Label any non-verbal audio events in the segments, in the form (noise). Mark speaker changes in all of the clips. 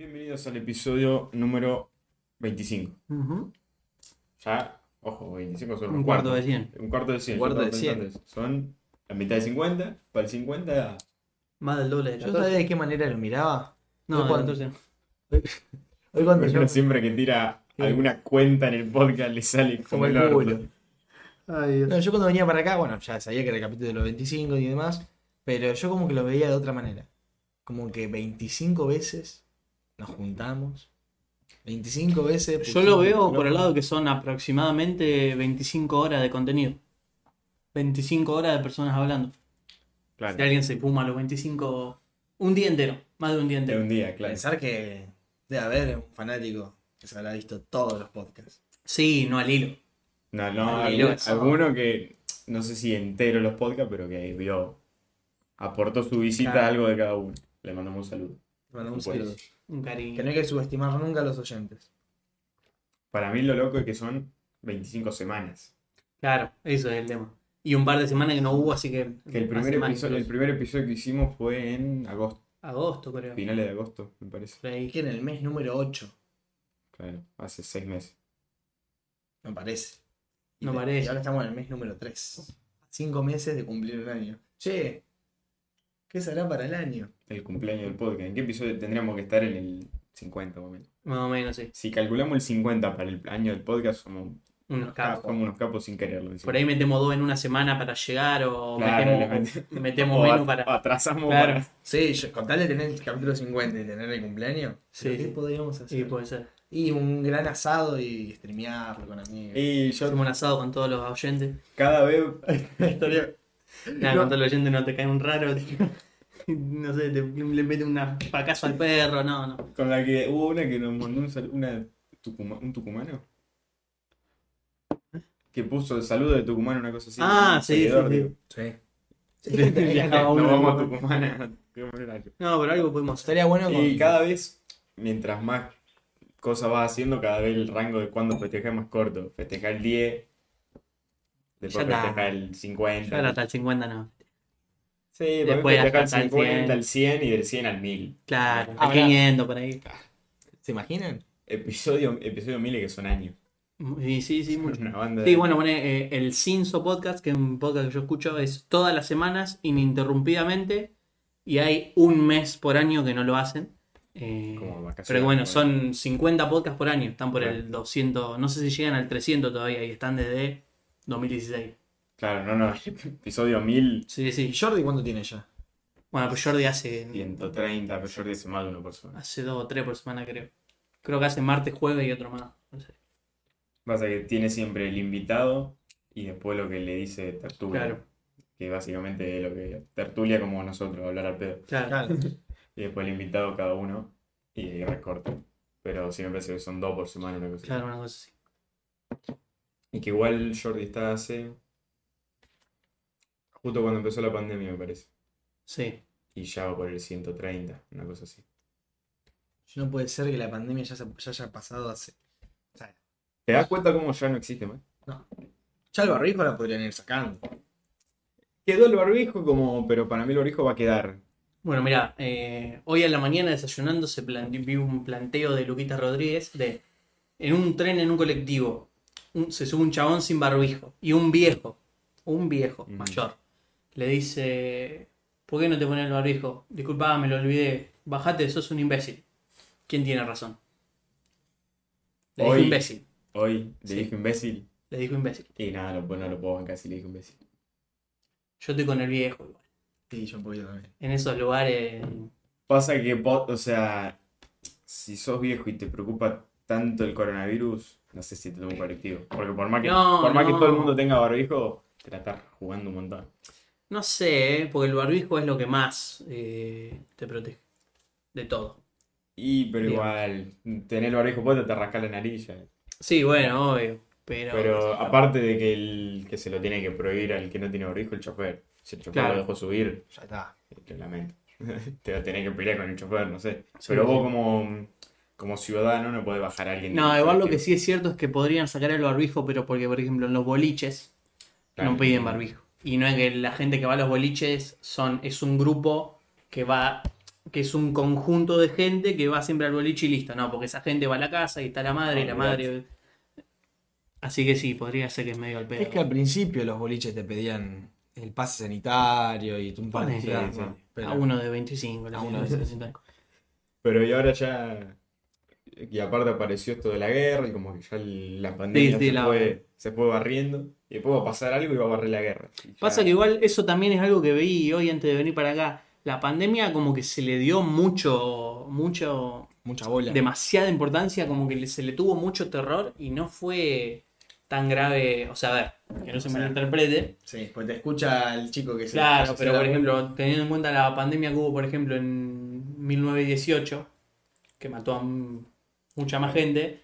Speaker 1: Bienvenidos al episodio número 25.
Speaker 2: Ujú.
Speaker 1: Ya, ojo, 25 son
Speaker 2: Un
Speaker 1: los
Speaker 2: cuarto de
Speaker 1: cuartos.
Speaker 2: 100.
Speaker 1: Un cuarto de 100.
Speaker 3: Un cuarto de
Speaker 1: estaba
Speaker 3: 100.
Speaker 1: pensando eso. Son la mitad de 50. Para el 50,
Speaker 2: Más del doble de
Speaker 3: ¿Yo
Speaker 2: 14.
Speaker 3: sabía de qué manera lo miraba?
Speaker 2: No,
Speaker 3: cuando-
Speaker 2: 14.
Speaker 3: Hoy cuando yo...
Speaker 1: uno siempre que tira
Speaker 3: ¿Qué?
Speaker 1: alguna cuenta en el podcast le sale como
Speaker 3: Como
Speaker 1: el
Speaker 3: culo.
Speaker 2: Ay, Dios.
Speaker 3: No, yo cuando venía para acá, bueno, ya sabía que era el capítulo de los 25 y demás, pero yo como que lo veía de otra manera. Como que 25 veces nos juntamos. 25 veces...
Speaker 2: Yo lo veo por el lado que son aproximadamente 25 horas de contenido. 25 horas de personas hablando.
Speaker 1: Claro.
Speaker 2: Si alguien se puma los 25. Un día entero. Más de un día
Speaker 1: De
Speaker 2: entero.
Speaker 1: un día, claro.
Speaker 3: Pensar que debe haber un fanático que se habrá visto todos los podcasts.
Speaker 2: Sí, no al hilo.
Speaker 1: No, no,
Speaker 3: no, eso.
Speaker 1: alguno que, no sé si entero los podcasts, pero que vio, aportó su visita
Speaker 2: Claro.
Speaker 1: a algo de cada uno. Le mandamos un saludo.
Speaker 3: Le mandamos
Speaker 1: Pues,
Speaker 3: saludo.
Speaker 2: Un cariño.
Speaker 3: Que no hay que subestimar nunca a los oyentes.
Speaker 1: Para mí lo loco es que son 25 semanas.
Speaker 2: Claro, eso es el tema. Y un par de semanas que no hubo, así que.
Speaker 1: Que el primer, episodio, el
Speaker 2: incluso.
Speaker 1: primer episodio que hicimos fue en agosto,
Speaker 2: Agosto, creo.
Speaker 1: finales de agosto, me parece.
Speaker 3: Que en el mes número 8,
Speaker 1: Claro, hace seis meses.
Speaker 3: me parece. Y
Speaker 2: No
Speaker 3: de-
Speaker 2: parece.
Speaker 3: Y ahora estamos en el mes número 3. Cinco meses de cumplir un año. Che, ¿qué será para el año?
Speaker 1: El cumpleaños del podcast. ¿En qué episodio tendríamos que estar en el 50 más o menos?
Speaker 2: Más o menos, sí.
Speaker 1: Si calculamos el 50 para el año del podcast, somos,
Speaker 2: Unos capos.
Speaker 1: somos unos capos sin quererlo.
Speaker 2: Por ahí metemos dos en una semana para llegar o
Speaker 1: Claro,
Speaker 2: metemos,
Speaker 1: met- (laughs)
Speaker 2: metemos
Speaker 1: o
Speaker 2: menos para.
Speaker 1: o atrasamos
Speaker 2: Claro.
Speaker 1: para-
Speaker 3: Sí, yo- con tal de tener el capítulo 50 y tener el cumpleaños.
Speaker 2: Sí,
Speaker 3: ¿pero ¿Qué
Speaker 2: sí.
Speaker 3: podríamos hacer?
Speaker 2: Sí, puede ser.
Speaker 3: Y un gran asado y streamearlo con amigos.
Speaker 1: Y yo
Speaker 2: Hacemos un asado con todos los oyentes.
Speaker 1: cada vez (laughs)
Speaker 3: Estaría-
Speaker 2: Nada,
Speaker 3: No.
Speaker 2: con todos los oyentes no te cae un raro. tío. (laughs) No sé, te- le mete una pacazo al perro, no, no.
Speaker 1: con la que hubo una que nos mandó un, una tucuma- un tucumano que puso el saludo de Tucumán una cosa así.
Speaker 2: Ah,
Speaker 1: un
Speaker 2: sí,
Speaker 1: seguidor,
Speaker 2: sí, sí.
Speaker 1: digo.
Speaker 3: Sí.
Speaker 2: Ya,
Speaker 1: No (laughs) vamos a. Tucumán.
Speaker 2: No, pero algo podemos.
Speaker 3: Estaría bueno con...
Speaker 1: Y cada vez, mientras más cosas vas haciendo, cada vez el rango de cuándo festejar es más corto. Festejar el 10, después
Speaker 2: Ya está.
Speaker 1: festejar el 50.
Speaker 2: Ya era hasta el 50, no.
Speaker 1: Sí, después festejar el
Speaker 2: hasta el
Speaker 1: 50,
Speaker 2: 100.
Speaker 1: el 100 y del 100 al 1000.
Speaker 2: Claro,
Speaker 3: Ah,
Speaker 2: al 500 por ahí.
Speaker 3: ¿Se imaginan?
Speaker 1: Episodio, episodio 1000 que son años.
Speaker 2: Sí, sí, sí, (laughs) mucho.
Speaker 1: Una banda
Speaker 2: Sí,
Speaker 1: de-
Speaker 2: bueno, pone eh, el Cinso Podcast, que es un podcast que yo escucho, es todas las semanas, ininterrumpidamente, y hay un mes por año que no lo hacen. Eh,
Speaker 1: Como
Speaker 2: pero bueno,
Speaker 1: ¿no?
Speaker 2: son 50 podcasts por año, están por
Speaker 1: Claro.
Speaker 2: el 200, no sé si llegan al 300 todavía, y están desde 2016.
Speaker 1: Claro, no, no. (laughs) Episodio 1000,
Speaker 2: Sí,
Speaker 3: ¿Y
Speaker 2: sí.
Speaker 3: Jordi cuánto tiene ya?
Speaker 2: Bueno, pues Jordi hace,
Speaker 1: 130, pero Jordi hace más de una persona.
Speaker 2: hace dos o tres por semana, creo. Creo que hace martes, jueves y otro más. No sé.
Speaker 1: Pasa que tiene siempre el invitado y después lo que le dice tertulia.
Speaker 2: Claro.
Speaker 1: Que básicamente es lo que tertulia como nosotros, hablar al pedo.
Speaker 2: Claro.
Speaker 3: Claro. (laughs)
Speaker 1: Y después el invitado cada uno y ahí recorta. Pero sí me parece que son dos por semana una cosa así.
Speaker 2: Claro, una cosa así.
Speaker 1: Y que igual Jordi está hace. Justo cuando empezó la pandemia, me parece.
Speaker 2: Sí.
Speaker 1: Y ya va por el 130, una cosa así.
Speaker 3: No puede ser que la pandemia ya, se- ya haya pasado hace... o sea,
Speaker 1: ¿Te das cuenta cómo ya no existe más?
Speaker 3: ya el barbijo la podrían ir sacando.
Speaker 1: Quedó el barbijo como. Pero para mí el barbijo va a quedar.
Speaker 2: Bueno, mira, eh, hoy a la mañana desayunando se plante- vi un planteo de Luquita Rodríguez de en un tren, en un colectivo, un- se sube un chabón sin barbijo y un viejo, un viejo
Speaker 1: Mm.
Speaker 2: mayor, le dice, ¿por qué no te pones el barbijo? Disculpá, me lo olvidé, bajate, sos un imbécil. ¿Quién tiene razón? Le dijo
Speaker 1: Hoy-
Speaker 2: imbécil,
Speaker 1: Hoy le
Speaker 2: Sí.
Speaker 1: dije imbécil.
Speaker 2: le dijo imbécil.
Speaker 1: Y nada, no, no lo puedo bancar si le dije imbécil.
Speaker 2: Yo estoy con el viejo igual.
Speaker 3: Sí, yo un poquito también.
Speaker 2: En esos lugares,
Speaker 1: Pasa que, vos, o sea, si sos viejo y te preocupa tanto el coronavirus, no sé si te tomo un colectivo. Porque por más que,
Speaker 2: No,
Speaker 1: por más que todo el mundo tenga barbijo, te la estás jugando un montón.
Speaker 2: No sé, ¿eh? porque el barbijo es lo que más eh, te protege. De todo.
Speaker 1: Y, pero igual, tener el barbijo puesto te rasca la nariz ya.
Speaker 2: Sí, bueno, obvio. Pero,
Speaker 1: Pero aparte de que el que se lo tiene que prohibir al que no tiene barbijo, el chofer. Si el chofer
Speaker 2: Claro.
Speaker 1: lo dejó subir,
Speaker 3: Ya está.
Speaker 1: te lamento. (laughs) te lo tenés que pelear con el chofer, no sé.
Speaker 2: Sí,
Speaker 1: Pero
Speaker 2: sí.
Speaker 1: vos como, como ciudadano no podés bajar a alguien.
Speaker 2: No, igual lo que sí es cierto es que podrían sacar el barbijo, pero porque, por ejemplo, en los boliches
Speaker 1: Claro.
Speaker 2: no piden barbijo. Y no es que la gente que va a los boliches son, es un grupo que va que es un conjunto de gente que va siempre al boliche y listo. No, porque esa gente va a la casa y está la madre y la
Speaker 1: Olvidate.
Speaker 2: madre. Así que sí, podría ser que es medio al pedo.
Speaker 3: Es que al principio los boliches te pedían el pase sanitario y un par de. ¿no?
Speaker 2: A uno de 25, la
Speaker 3: A uno de
Speaker 2: de 60.
Speaker 1: Pero y ahora ya. Y aparte apareció esto de la guerra y como que ya la pandemia
Speaker 2: sí,
Speaker 1: se,
Speaker 2: la-
Speaker 1: fue, se fue barriendo. Y después va a pasar algo y va a barrer la guerra. Ya-
Speaker 2: Pasa que igual eso también es algo que veí hoy antes de venir para acá. La pandemia como que se le dio mucho, mucho,
Speaker 3: Mucha bola.
Speaker 2: demasiada importancia, como que se le tuvo mucho terror y no fue tan grave. O sea, a ver, que no se
Speaker 3: O sea,
Speaker 2: malinterprete.
Speaker 3: Sí, pues te escucha el chico que se
Speaker 2: Claro, pero por ejemplo, teniendo en cuenta la pandemia que hubo, por ejemplo, en 1918, que mató a mucha más gente,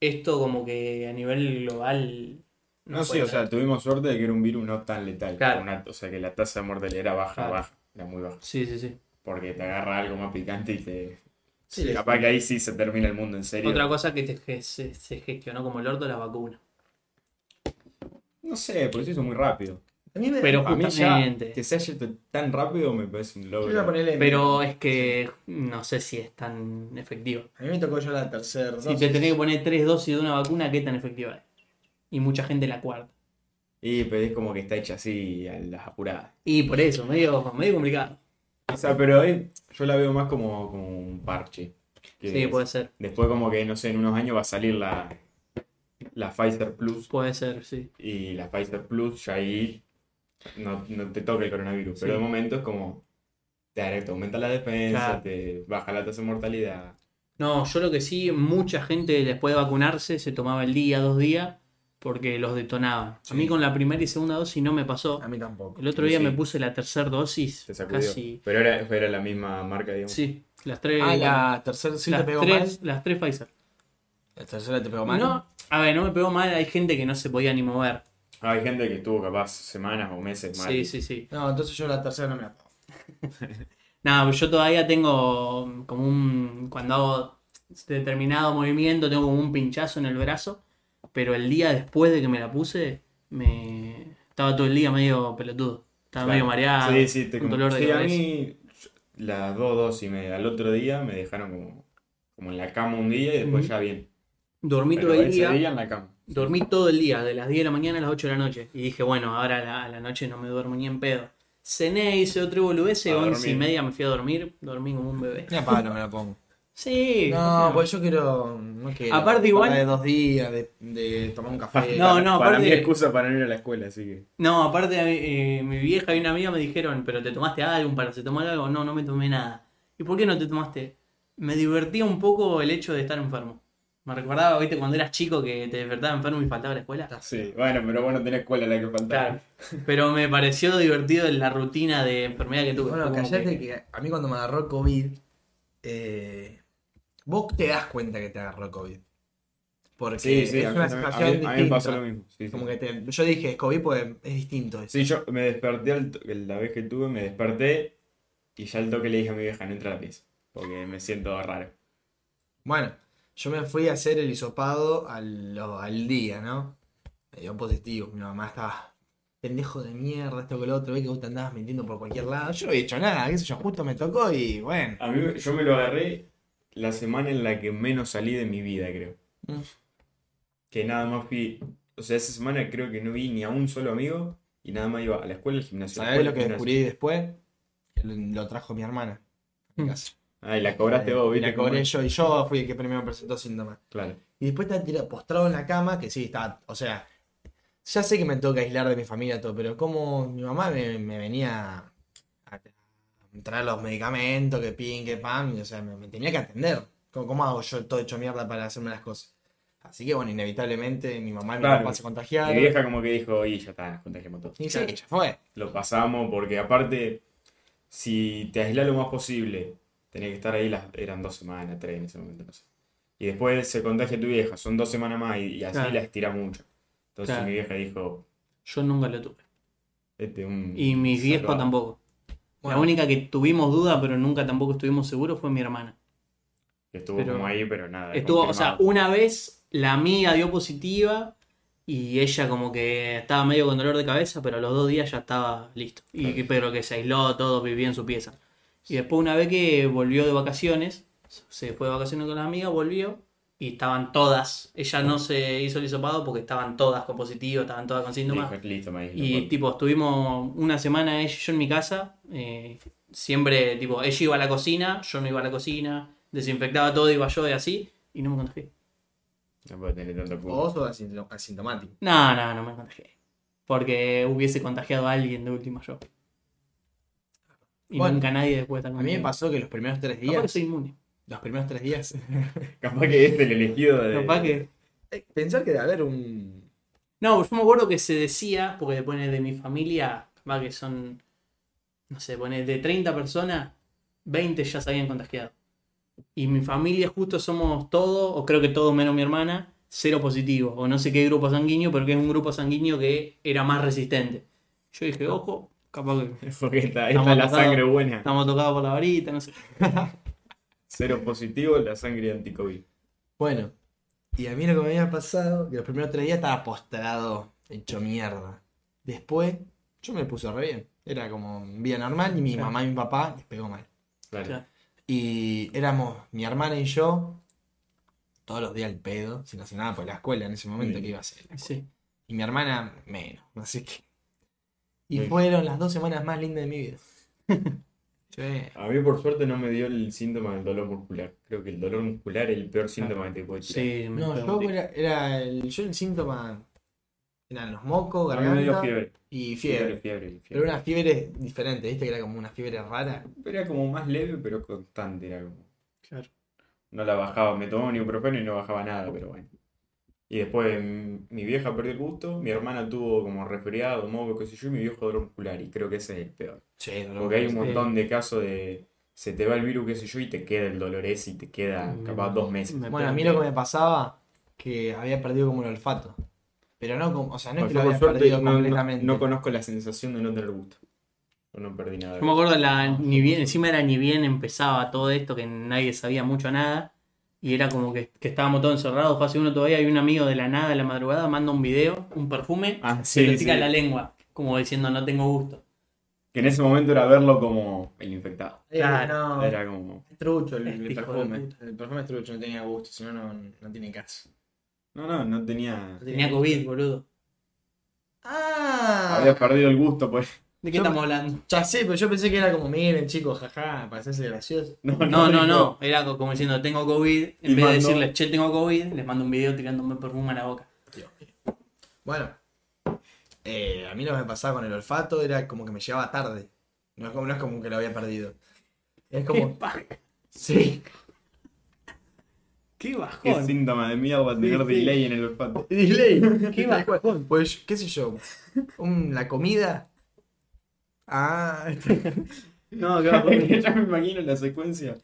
Speaker 2: esto como que a nivel global...
Speaker 1: No, sí,
Speaker 2: fue
Speaker 1: o sea, tuvimos suerte de que era un virus no tan letal.
Speaker 2: Claro.
Speaker 1: Una- o sea, que la tasa de mortalidad era baja,
Speaker 2: Claro.
Speaker 1: baja. Era muy baja.
Speaker 2: Sí, sí, sí.
Speaker 1: Porque te agarra algo más picante y te.
Speaker 3: Sí,
Speaker 1: Sí, capaz que ahí sí se termina el mundo en serio.
Speaker 2: Otra cosa que te- que se, se gestionó como el orto la vacuna.
Speaker 1: No sé, porque se hizo muy rápido.
Speaker 3: A mí me
Speaker 2: Pero
Speaker 1: A mí ya que se haya hecho tan rápido me parece un
Speaker 3: yo iba a
Speaker 1: logro.
Speaker 3: ponerle-
Speaker 2: Pero es que no sé si es tan efectivo.
Speaker 3: A mí me tocó ya la tercera
Speaker 2: Si te tenés que poner tres dosis de una vacuna, ¿qué tan efectiva es? Y mucha gente la cuarta.
Speaker 1: Y pero es como que está hecha así a las apuradas.
Speaker 2: Y por eso, medio, medio complicado.
Speaker 1: O sea, pero ahí yo la veo más como, como un parche. Que
Speaker 2: Sí, puede ser.
Speaker 1: Después como que, no sé, en unos años va a salir la, la Pfizer Plus.
Speaker 2: Puede ser, sí.
Speaker 1: Y la Pfizer Plus ya ahí no, no te toca el coronavirus. Pero de momento es como te, te aumenta la defensa,
Speaker 2: Claro.
Speaker 1: te baja la tasa de mortalidad.
Speaker 2: No, yo lo que sí, mucha gente después de vacunarse se tomaba el día, dos días, porque los detonaba.
Speaker 3: Sí.
Speaker 2: A mí con la primera y segunda dosis no me pasó.
Speaker 3: A mí tampoco.
Speaker 2: El otro día
Speaker 1: sí.
Speaker 2: me puse la tercera dosis,
Speaker 1: Te
Speaker 2: casi.
Speaker 1: Pero era, era la misma marca, digamos.
Speaker 2: Sí, las tres.
Speaker 3: Ah, la tercera sí te
Speaker 2: las,
Speaker 3: pegó
Speaker 2: tres las tres Pfizer.
Speaker 3: mal. La tercera te pegó mal.
Speaker 2: No, a ver, no me pegó mal, hay gente que no se podía ni mover.
Speaker 1: Hay gente que estuvo capaz semanas o meses mal.
Speaker 2: Sí, sí, sí.
Speaker 3: No, entonces yo la tercera no me la pongo.
Speaker 2: Nada, yo todavía tengo como un. Cuando hago determinado movimiento, tengo como un pinchazo en el brazo. Pero el día después de que me la puse, me. Estaba todo el día medio pelotudo. Estaba
Speaker 1: Claro.
Speaker 2: medio mareado.
Speaker 1: Sí, sí, te
Speaker 2: un dolor de
Speaker 1: sí, a mí las dos dosis me, al otro día me dejaron como, como en la cama un día y después ya bien.
Speaker 2: Dormí todo el día.
Speaker 1: día en la cama.
Speaker 2: Dormí todo el día, de las 10 de la mañana a las 8 de la noche. Y dije, bueno, ahora a la, a la noche no me duermo ni en pedo. Cené, hice otro boludez,
Speaker 1: A
Speaker 2: 11 y media me fui a dormir. Dormí como un bebé.
Speaker 3: Ni a palo me la pongo. (laughs)
Speaker 2: Sí.
Speaker 3: No, pues yo quiero. No quiero.
Speaker 2: Aparte igual-
Speaker 3: de dos días, de, de tomar un café.
Speaker 2: No, no,
Speaker 1: Para
Speaker 2: aparte-
Speaker 1: mí excusa para no ir a la escuela, así que.
Speaker 2: No, aparte eh, mi vieja y una amiga me dijeron, pero ¿te tomaste algo, un paracetamol algo? No, no me tomé nada. ¿Y por qué no te tomaste? Me divertía un poco el hecho de estar enfermo. Me recordaba, viste, cuando eras chico que te despertaba enfermo y faltaba a la escuela.
Speaker 1: Sí, bueno, pero bueno, tenés escuela la que faltaba.
Speaker 2: Claro. Pero me pareció divertido la rutina de enfermedad que tuve.
Speaker 3: Bueno, callate
Speaker 2: que-
Speaker 3: que a mí cuando me agarró COVID, eh, vos te das cuenta que te agarró COVID. Porque
Speaker 1: Sí, sí,
Speaker 3: es
Speaker 1: a mí,
Speaker 3: una
Speaker 1: a
Speaker 3: situación
Speaker 1: mí- a mí me pasó lo mismo. Sí, sí.
Speaker 3: Como que te- yo dije, es COVID pues es distinto. eso.
Speaker 1: Sí, yo me desperté, al to- la vez que tuve, me desperté y ya al toque le dije a mi vieja, no entra a la pieza, porque me siento raro.
Speaker 3: Bueno, yo me fui a hacer el hisopado al, día, ¿no? Me dio positivo. Mi mamá estaba pendejo de mierda, esto que lo otro, ve que vos te andabas mintiendo por cualquier lado. Yo no había hecho nada, qué sé yo, justo me tocó y bueno.
Speaker 1: A mí, yo me lo agarré la semana en la que menos salí de mi vida, creo.
Speaker 3: Mm.
Speaker 1: Que nada más fui, o sea, esa semana creo que no vi ni a un solo amigo y nada más iba a la escuela, al gimnasio.
Speaker 3: ¿Sabés lo que
Speaker 1: gimnasio.
Speaker 3: descubrí después? Lo, lo trajo mi hermana.
Speaker 2: Mm.
Speaker 3: casa.
Speaker 1: Ah, y la cobraste vos, ¿viste?
Speaker 3: la cobré yo y yo fui el que primero me presentó síntomas.
Speaker 1: Claro.
Speaker 3: Y después estaba tirado, postrado en la cama, que sí, estaba, o sea, ya sé que me tengo que aislar de mi familia todo, pero como mi mamá me, me venía a traer los medicamentos, que pin, que pan, y, o sea, me, me tenía que atender. ¿Cómo, cómo hago yo todo hecho mierda para hacerme las cosas? Así que bueno, inevitablemente mi mamá y mi
Speaker 1: Claro.
Speaker 3: papá se
Speaker 1: Mi
Speaker 3: contagiaron.
Speaker 1: vieja como que dijo, y ya está, nos contagiamos todos.
Speaker 3: Y sí, ya fue.
Speaker 1: Lo pasamos porque aparte, si te aislás lo más posible, tenés que estar ahí, las, eran dos semanas, tres en ese momento, no sé. Y después se contagia tu vieja, son dos semanas más y, y así
Speaker 2: Claro.
Speaker 1: la estira mucho. Entonces
Speaker 2: Claro.
Speaker 1: mi vieja dijo,
Speaker 2: Yo nunca lo tuve.
Speaker 1: este un...
Speaker 2: Y viejos
Speaker 1: salvado".
Speaker 2: tampoco.
Speaker 3: Bueno.
Speaker 2: La única que tuvimos duda, pero nunca tampoco estuvimos seguros, fue mi hermana.
Speaker 1: Que estuvo
Speaker 2: Pero-
Speaker 1: como ahí, pero nada.
Speaker 2: Estuvo, o sea, una vez la amiga dio positiva y ella como que estaba medio con dolor de cabeza, pero a los dos días ya estaba listo. Y
Speaker 1: Claro.
Speaker 2: pero que se aisló todo, vivía en su pieza. Y después una vez que volvió de vacaciones, se fue de vacaciones con las amigas, volvió y estaban todas. Ella no se hizo el hisopado porque estaban todas con positivo, estaban todas con síntomas.
Speaker 1: Listo, aíslo,
Speaker 2: Y tipo, estuvimos una semana ella y yo en mi casa. eh, siempre, tipo, ella iba a la cocina, yo no iba a la cocina, desinfectaba todo, iba yo y así, y no me contagié.
Speaker 1: No puede tener tanto culo.
Speaker 3: O sos asintom- asintomático.
Speaker 2: No, no, no me contagié. Porque hubiese contagiado a alguien de última yo. Y
Speaker 3: Bueno,
Speaker 2: nunca nadie después de
Speaker 3: A mí me pasó que los primeros tres
Speaker 2: Capaz que
Speaker 3: días.
Speaker 2: soy inmune.
Speaker 3: Los primeros tres días. (laughs)
Speaker 1: Capaz que este el elegido de.
Speaker 2: Capaz que.
Speaker 3: Eh, Pensar que debe haber un.
Speaker 2: No, yo me acuerdo que se decía, porque pone de mi familia, capaz que son, no sé, pone de 30 personas, 20 ya se habían contagiado. Y mi familia justo somos todos, o creo que todos menos mi hermana, cero positivo. O no sé qué grupo sanguíneo, pero que es un grupo sanguíneo que era más resistente. Yo dije, ojo, capaz que (laughs)
Speaker 1: Porque está,
Speaker 2: Estamos
Speaker 1: esta es la sangre buena.
Speaker 2: estamos tocados por la varita, no sé. (laughs)
Speaker 1: Cero positivo, la sangre anti-COVID.
Speaker 3: Bueno, y a mí lo que me había pasado, que los primeros tres días estaba postrado, hecho mierda. Después, yo me puse re bien. Era como vida normal y mi
Speaker 2: Claro.
Speaker 3: mamá y mi papá les pegó mal.
Speaker 1: Claro.
Speaker 2: Claro.
Speaker 3: Y éramos mi hermana y yo, todos los días al pedo, sin hacer nada por la escuela en ese momento
Speaker 1: Sí.
Speaker 3: que iba a hacer.
Speaker 2: Sí.
Speaker 3: Y mi hermana menos, así que. Y
Speaker 1: Sí.
Speaker 3: fueron las dos semanas más lindas de mi vida. (laughs) Sí.
Speaker 1: A mí, por suerte, no me dio el síntoma del dolor muscular. Creo que el dolor muscular es el peor síntoma que te puede tirar.
Speaker 2: Sí, me
Speaker 3: No, yo era, era el, yo el síntoma eran los mocos, garganta
Speaker 1: fiebre.
Speaker 3: y
Speaker 1: Fiebre,
Speaker 3: fiebre.
Speaker 1: fiebre, fiebre.
Speaker 3: Pero una fiebre diferente, ¿viste? Que era como una fiebre rara.
Speaker 1: Pero Era como más leve, pero constante. Era como...
Speaker 2: Claro.
Speaker 1: No la bajaba, me tomaba un ibuprofeno y no bajaba nada, pero bueno. Y después mm, mi vieja perdió el gusto, mi hermana tuvo como resfriado, moco, qué sé yo, y mi viejo dolor muscular. Y creo que ese es el peor.
Speaker 3: Sí,
Speaker 1: Porque hay un montón de casos de. Se te va el virus, qué sé yo, y te queda el dolor ese y te queda
Speaker 2: Me-
Speaker 1: capaz dos meses.
Speaker 2: me
Speaker 3: Bueno, a mí lo que me pasaba, que había perdido como el olfato. Pero no como, o sea, no es que lo había
Speaker 1: suerte
Speaker 3: perdido
Speaker 1: no,
Speaker 3: completamente.
Speaker 1: no conozco la sensación de no tener gusto. Yo no perdí nada. de
Speaker 2: Yo me acuerdo, la, ni bien, encima era ni bien empezaba todo esto, que nadie sabía mucho nada. Y era como que, que estábamos todos encerrados, fase uno todavía, y un amigo de la nada de la madrugada manda un video, un perfume,
Speaker 1: Ah,
Speaker 2: se lo tira
Speaker 1: sí.
Speaker 2: la lengua, como diciendo no tengo gusto.
Speaker 1: Que en ese momento era verlo como el infectado.
Speaker 3: Eh,
Speaker 2: Claro.
Speaker 3: no,
Speaker 1: Era como.
Speaker 3: es trucho el, perfume. El perfume es trucho, no tenía gusto, si no, no, no tiene caso.
Speaker 1: No, no, no tenía.
Speaker 2: Tenía COVID, boludo.
Speaker 3: Ah,
Speaker 1: Había perdido el gusto, pues.
Speaker 2: ¿De qué
Speaker 3: Yo-
Speaker 2: estamos hablando?
Speaker 3: ya sé, pero yo pensé que era como, miren chicos, jaja, para hacerse gracioso.
Speaker 2: No, no, no, era co- como diciendo tengo COVID, en
Speaker 1: Y
Speaker 2: vez de decirles che tengo COVID, les mando un video tirándome perfume a la boca.
Speaker 3: Dios. Bueno, eh, a mí lo que me pasaba con el olfato era como que me llegaba tarde. No es como, no es como que lo había perdido. Es
Speaker 2: Qué
Speaker 3: como.
Speaker 2: paja,
Speaker 3: Sí.
Speaker 2: qué
Speaker 1: Qué
Speaker 2: bajón.
Speaker 1: síntoma de mierda tener
Speaker 2: Sí, sí.
Speaker 1: delay en el olfato.
Speaker 3: Delay.
Speaker 2: Qué bajón.
Speaker 3: Pues, qué sé yo. un- la comida. Ah, (laughs)
Speaker 2: No, qué bajón. (laughs)
Speaker 1: ya me imagino la secuencia.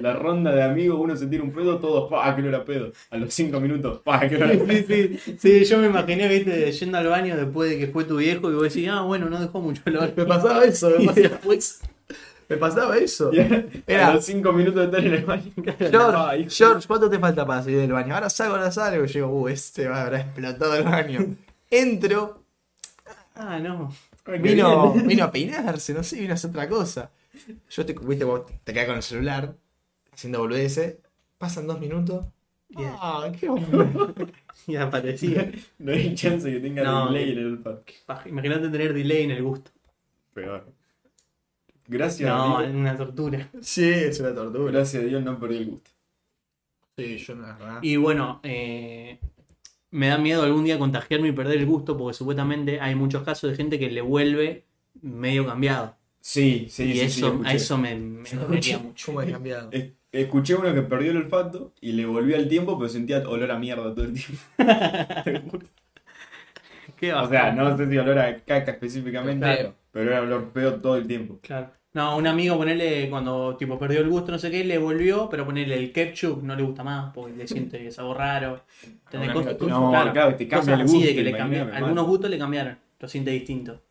Speaker 1: La ronda de amigos, uno se tira un pedo, todos, pa, que no era pedo. A los 5 minutos, pa, que no era pedo.
Speaker 2: Sí, sí, sí, yo me imaginé, viste, yendo al baño después de que fue tu viejo y vos decís, ah, bueno, no dejó mucho olor.
Speaker 3: me pasaba eso. Me (laughs) pasaba,
Speaker 2: después,
Speaker 3: me pasaba eso. Era-
Speaker 1: a los 5 minutos de estar en el baño.
Speaker 3: George, George, ¿cuánto te falta para salir del baño? Ahora salgo, ahora salgo. Y yo digo, uh, este va, habrá explotado el baño. Entro,
Speaker 2: ah, no.
Speaker 3: Vino, (laughs) vino a peinarse, no sé, vino a hacer otra cosa. Yo te, viste, vos te quedas con el celular, haciendo boludeces. Pasan dos minutos.
Speaker 2: Bien.
Speaker 3: Ah, qué bueno. (laughs)
Speaker 2: Y aparecía. (laughs)
Speaker 1: No hay chance que tenga
Speaker 2: No,
Speaker 1: delay
Speaker 2: que-
Speaker 1: en el.
Speaker 2: Paja. Imagínate tener delay en el gusto.
Speaker 1: Peor. Gracias
Speaker 2: No,
Speaker 1: a Dios.
Speaker 2: una tortura.
Speaker 3: Sí, es una tortura.
Speaker 1: Gracias a Dios no perdí el gusto.
Speaker 3: Sí, yo no, la verdad.
Speaker 2: Y bueno, eh, me da miedo algún día contagiarme y perder el gusto porque supuestamente hay muchos casos de gente que le vuelve medio cambiado.
Speaker 1: Sí, sí,
Speaker 2: y
Speaker 1: sí, sí,
Speaker 2: eso,
Speaker 1: escuché.
Speaker 2: a eso me, me dolería mucho.
Speaker 3: ¿Cómo he cambiado?
Speaker 1: Es- Escuché uno que perdió el olfato y le volvió al tiempo, pero sentía olor a mierda todo el tiempo. (laughs)
Speaker 2: Qué
Speaker 1: o sea, no sé si olor a caca específicamente,
Speaker 3: Claro.
Speaker 1: pero era olor feo todo el tiempo.
Speaker 2: Claro. No, un amigo, ponerle cuando tipo perdió el gusto, no sé qué, le volvió, pero ponerle el ketchup no le gusta más porque le siente sabor raro.
Speaker 3: Amigo
Speaker 2: Cosas-.
Speaker 1: No,
Speaker 2: claro,
Speaker 1: claro, te cambia
Speaker 2: cosas
Speaker 1: el
Speaker 2: así
Speaker 1: gusto.
Speaker 2: de que le Algunos gustos le cambiaron, lo siente distinto.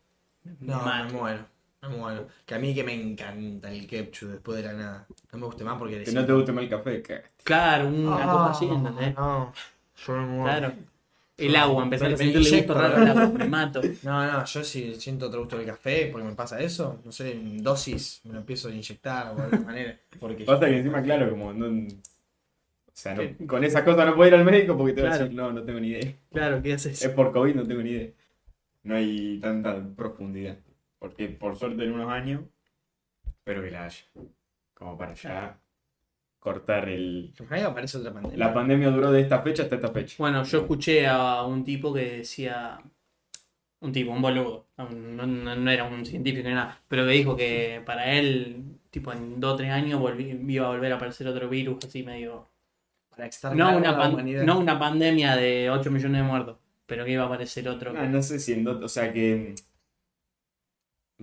Speaker 3: No,
Speaker 2: Mal.
Speaker 3: me muero. Me muero. Que a mí que me encanta el ketchup después de la nada. No me guste más porque...
Speaker 1: Que no te guste más el café, que
Speaker 2: Claro, una cosa así,
Speaker 3: Ah,
Speaker 2: ¿entendés?
Speaker 3: No, yo me muero.
Speaker 2: Claro. El agua, empezar a
Speaker 3: me
Speaker 2: sentirle gusto
Speaker 3: inyecto,
Speaker 2: raro al agua, me mato. (laughs)
Speaker 3: No, no, yo si siento otro gusto del café porque me pasa eso, no sé, en dosis me lo empiezo a inyectar o de alguna manera. Porque
Speaker 1: Pasa que encima, claro, como no. O sea, no- con esas cosas no puedo ir al médico porque te va a
Speaker 2: Claro.
Speaker 1: decir, no, no tengo ni idea.
Speaker 2: Claro, ¿qué haces?
Speaker 1: Es por COVID, no tengo ni idea. No hay tanta profundidad. Porque por suerte en unos años, espero que la haya. Como para ya cortar el.
Speaker 3: Ahí aparece otra pandemia.
Speaker 1: La pandemia duró de esta fecha hasta esta fecha.
Speaker 2: Bueno, yo escuché a un tipo que decía. Un tipo, un boludo. No, no- no era un científico ni nada. Pero que dijo que para él, tipo, en 2 o 3 años volví- iba a volver a aparecer otro virus así medio.
Speaker 3: Para
Speaker 2: No una,
Speaker 3: la
Speaker 2: pan-
Speaker 3: humanidad.
Speaker 2: no una pandemia de 8 millones de muertos. Pero que iba a aparecer otro.
Speaker 1: Ah, no sé si en do- O sea que.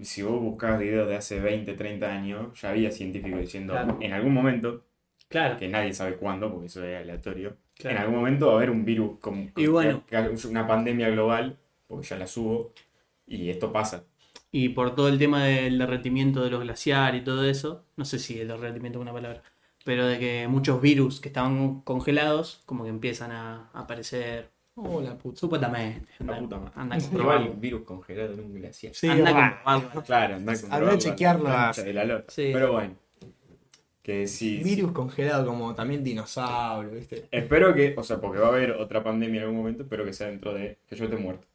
Speaker 1: Si vos buscás videos de hace 20, 30 años, ya había científicos diciendo
Speaker 2: Claro.
Speaker 1: en algún momento,
Speaker 2: Claro,
Speaker 1: que nadie sabe cuándo, porque eso es aleatorio,
Speaker 2: claro.
Speaker 1: en algún momento va a haber un virus, como,
Speaker 2: Y bueno.
Speaker 1: una pandemia global, porque ya la subo, y esto pasa.
Speaker 2: Y por todo el tema del derretimiento de los glaciares y todo eso, no sé si el derretimiento es una palabra, pero de que muchos virus que estaban congelados, como que empiezan a aparecer.
Speaker 3: Oh, la puta.
Speaker 2: Supuestamente.
Speaker 1: La
Speaker 2: Anda,
Speaker 1: puta madre.
Speaker 2: anda a (laughs)
Speaker 1: un virus congelado en un glaciar.
Speaker 3: Sí,
Speaker 2: Anda a comprobarlo.
Speaker 1: Claro, anda a comprobarlo
Speaker 3: que chequearlo.
Speaker 1: a la la lora.
Speaker 2: Sí.
Speaker 1: Pero bueno. Que sí.
Speaker 3: Virus congelado como también dinosaurio, ¿viste?
Speaker 1: Espero que, o sea, porque va a haber otra pandemia en algún momento, espero que sea dentro de que yo esté muerto.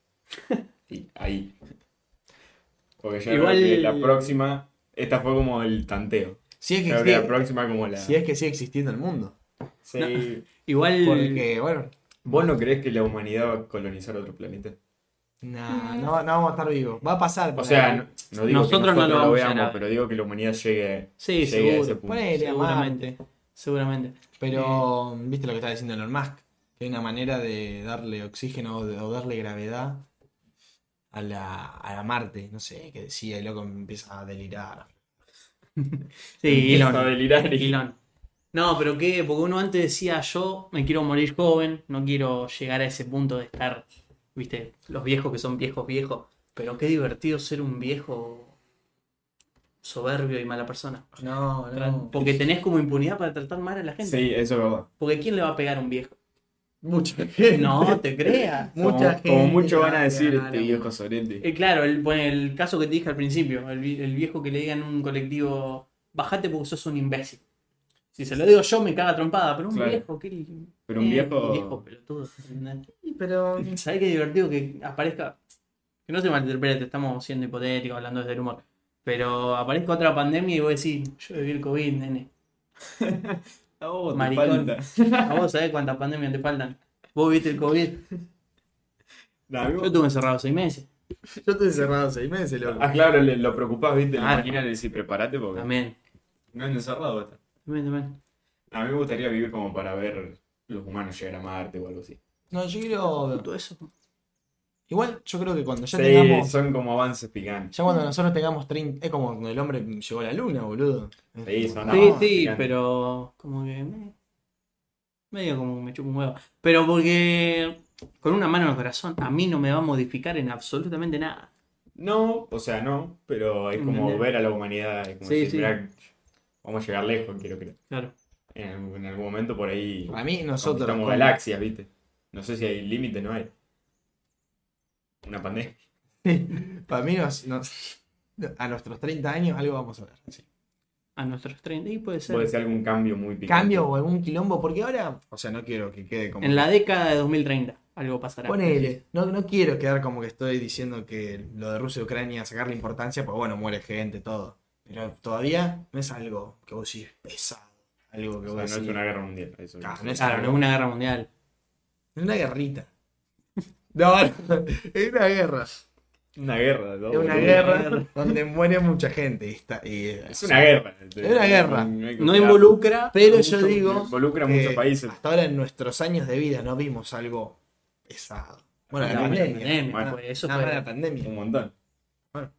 Speaker 1: (laughs) Y ahí. Porque ya
Speaker 2: Igual-
Speaker 1: creo que la próxima, esta fue como el tanteo.
Speaker 3: Si es que,
Speaker 1: Creo que la próxima como la...
Speaker 3: si es que sigue existiendo el mundo.
Speaker 1: Sí.
Speaker 2: Igual.
Speaker 3: Porque, bueno,
Speaker 1: ¿Vos no crees que la humanidad va a colonizar otro planeta?
Speaker 3: Nah, no, no vamos a estar vivos. Va a pasar.
Speaker 1: O
Speaker 3: pero-
Speaker 1: sea, no, no digo
Speaker 2: Nosotros
Speaker 1: que
Speaker 2: no lo
Speaker 1: lo,
Speaker 2: vamos a
Speaker 1: veamos, pero digo que la humanidad llegue,
Speaker 2: Sí,
Speaker 1: llegue a ese
Speaker 2: seguro.
Speaker 1: punto.
Speaker 3: Ponele
Speaker 2: Seguramente. Seguramente.
Speaker 3: Pero, ¿viste lo que está diciendo Elon Musk? Que hay una manera de darle oxígeno o, de- o darle gravedad a la, a la Marte. No sé qué decía, y loco empieza a delirar. (laughs)
Speaker 2: Sí, Elon.
Speaker 1: a delirar y-
Speaker 2: Elon. No, pero qué, porque uno antes decía yo me quiero morir joven, no quiero llegar a ese punto de estar, viste, los viejos que son viejos viejos, pero qué divertido ser un viejo soberbio y mala persona.
Speaker 3: No, no.
Speaker 2: Porque tenés como impunidad para tratar mal a la gente.
Speaker 1: Sí, eso es verdad.
Speaker 2: Porque ¿quién le va a pegar a un viejo?
Speaker 3: Mucha gente.
Speaker 2: No, te (laughs) creas.
Speaker 3: Mucha
Speaker 1: como, muchos van a decir este viejo sorete.
Speaker 2: Eh, claro, el, bueno, el caso que te dije al principio, el, el viejo que le diga en un colectivo, bajate porque sos un imbécil. Si se lo digo yo, me caga trompada, pero un
Speaker 1: Claro.
Speaker 2: viejo, ¿qué?
Speaker 1: Pero un
Speaker 2: eh,
Speaker 1: viejo-
Speaker 2: Un viejo pelotudo.
Speaker 3: Pero. (laughs)
Speaker 2: ¿Sabés qué divertido que aparezca? Que no se malinterprete, estamos siendo hipotéticos, hablando desde el humor. Pero aparezca otra pandemia y vos decís, yo viví el COVID, nene. (laughs)
Speaker 1: A vos te
Speaker 2: Maricón.
Speaker 1: falta.
Speaker 2: ¿A vos sabés cuántas pandemias te faltan? ¿Vos viviste el COVID? Yo estuve encerrado seis meses.
Speaker 3: Yo estoy encerrado seis meses, loco.
Speaker 1: Ah, claro, lo preocupás, viste, máquina le decís, prepárate porque
Speaker 2: También.
Speaker 1: no es encerrado esta.
Speaker 2: También, también.
Speaker 1: A mí me gustaría vivir como para ver los humanos llegar a Marte o algo así.
Speaker 3: No, yo quiero.
Speaker 2: Todo eso.
Speaker 3: Igual, yo creo que cuando ya
Speaker 1: Sí,
Speaker 3: tengamos.
Speaker 1: son como avances picantes.
Speaker 3: Ya cuando nosotros tengamos 30. Es como cuando el hombre llegó a la luna, boludo.
Speaker 1: Sí, son
Speaker 2: Sí,
Speaker 1: avances
Speaker 2: sí,
Speaker 1: picantes.
Speaker 2: pero como que me- medio como que me chupa un huevo. Pero porque con una mano en el corazón a mí no me va a modificar en absolutamente nada.
Speaker 1: No, o sea, no, pero es como
Speaker 2: ¿Entendés?
Speaker 1: ver a la humanidad. Es como
Speaker 2: Sí,
Speaker 1: decir,
Speaker 2: sí.
Speaker 1: Vamos a llegar lejos, quiero creer.
Speaker 2: Claro.
Speaker 1: En, algún- en algún momento por ahí
Speaker 3: Para mí, nosotros. con-
Speaker 1: galaxias, ¿viste? No sé si hay límite, no hay. Una pandemia. (laughs)
Speaker 3: Para mí, nos, nos- a nuestros 30 años, algo vamos a ver. sí.
Speaker 2: A nuestros 30 y puede ser.
Speaker 1: Puede ser algún cambio muy picante.
Speaker 3: Cambio o algún quilombo, porque ahora. O sea, no quiero que quede como.
Speaker 2: En la década de 2030 algo pasará.
Speaker 3: Ponele, no, no quiero quedar como que estoy diciendo que lo de Rusia y Ucrania sacarle importancia, pues bueno, muere gente, todo. Pero todavía no es algo que vos decís pesado. Algo que
Speaker 1: O
Speaker 3: vos
Speaker 1: sea, no
Speaker 3: decís.
Speaker 1: es una guerra mundial. Eso
Speaker 3: Claro, no es
Speaker 2: Claro, no es una guerra mundial.
Speaker 3: es una guerrita. (laughs) No, no, es una guerra.
Speaker 1: una guerra. ¿no?
Speaker 3: Es una guerra donde muere mucha gente. Y está, y
Speaker 1: Es una guerra.
Speaker 3: Es una guerra.
Speaker 2: No involucra.
Speaker 3: Pero yo
Speaker 2: mucho-
Speaker 3: digo
Speaker 1: Involucra a
Speaker 3: que
Speaker 1: muchos países.
Speaker 3: hasta ahora en nuestros años de vida no vimos algo pesado. Bueno, la pandemia.
Speaker 2: pandemia,
Speaker 1: Bueno.
Speaker 2: eso fue-
Speaker 3: la pandemia.
Speaker 1: Un montón.
Speaker 3: Bueno.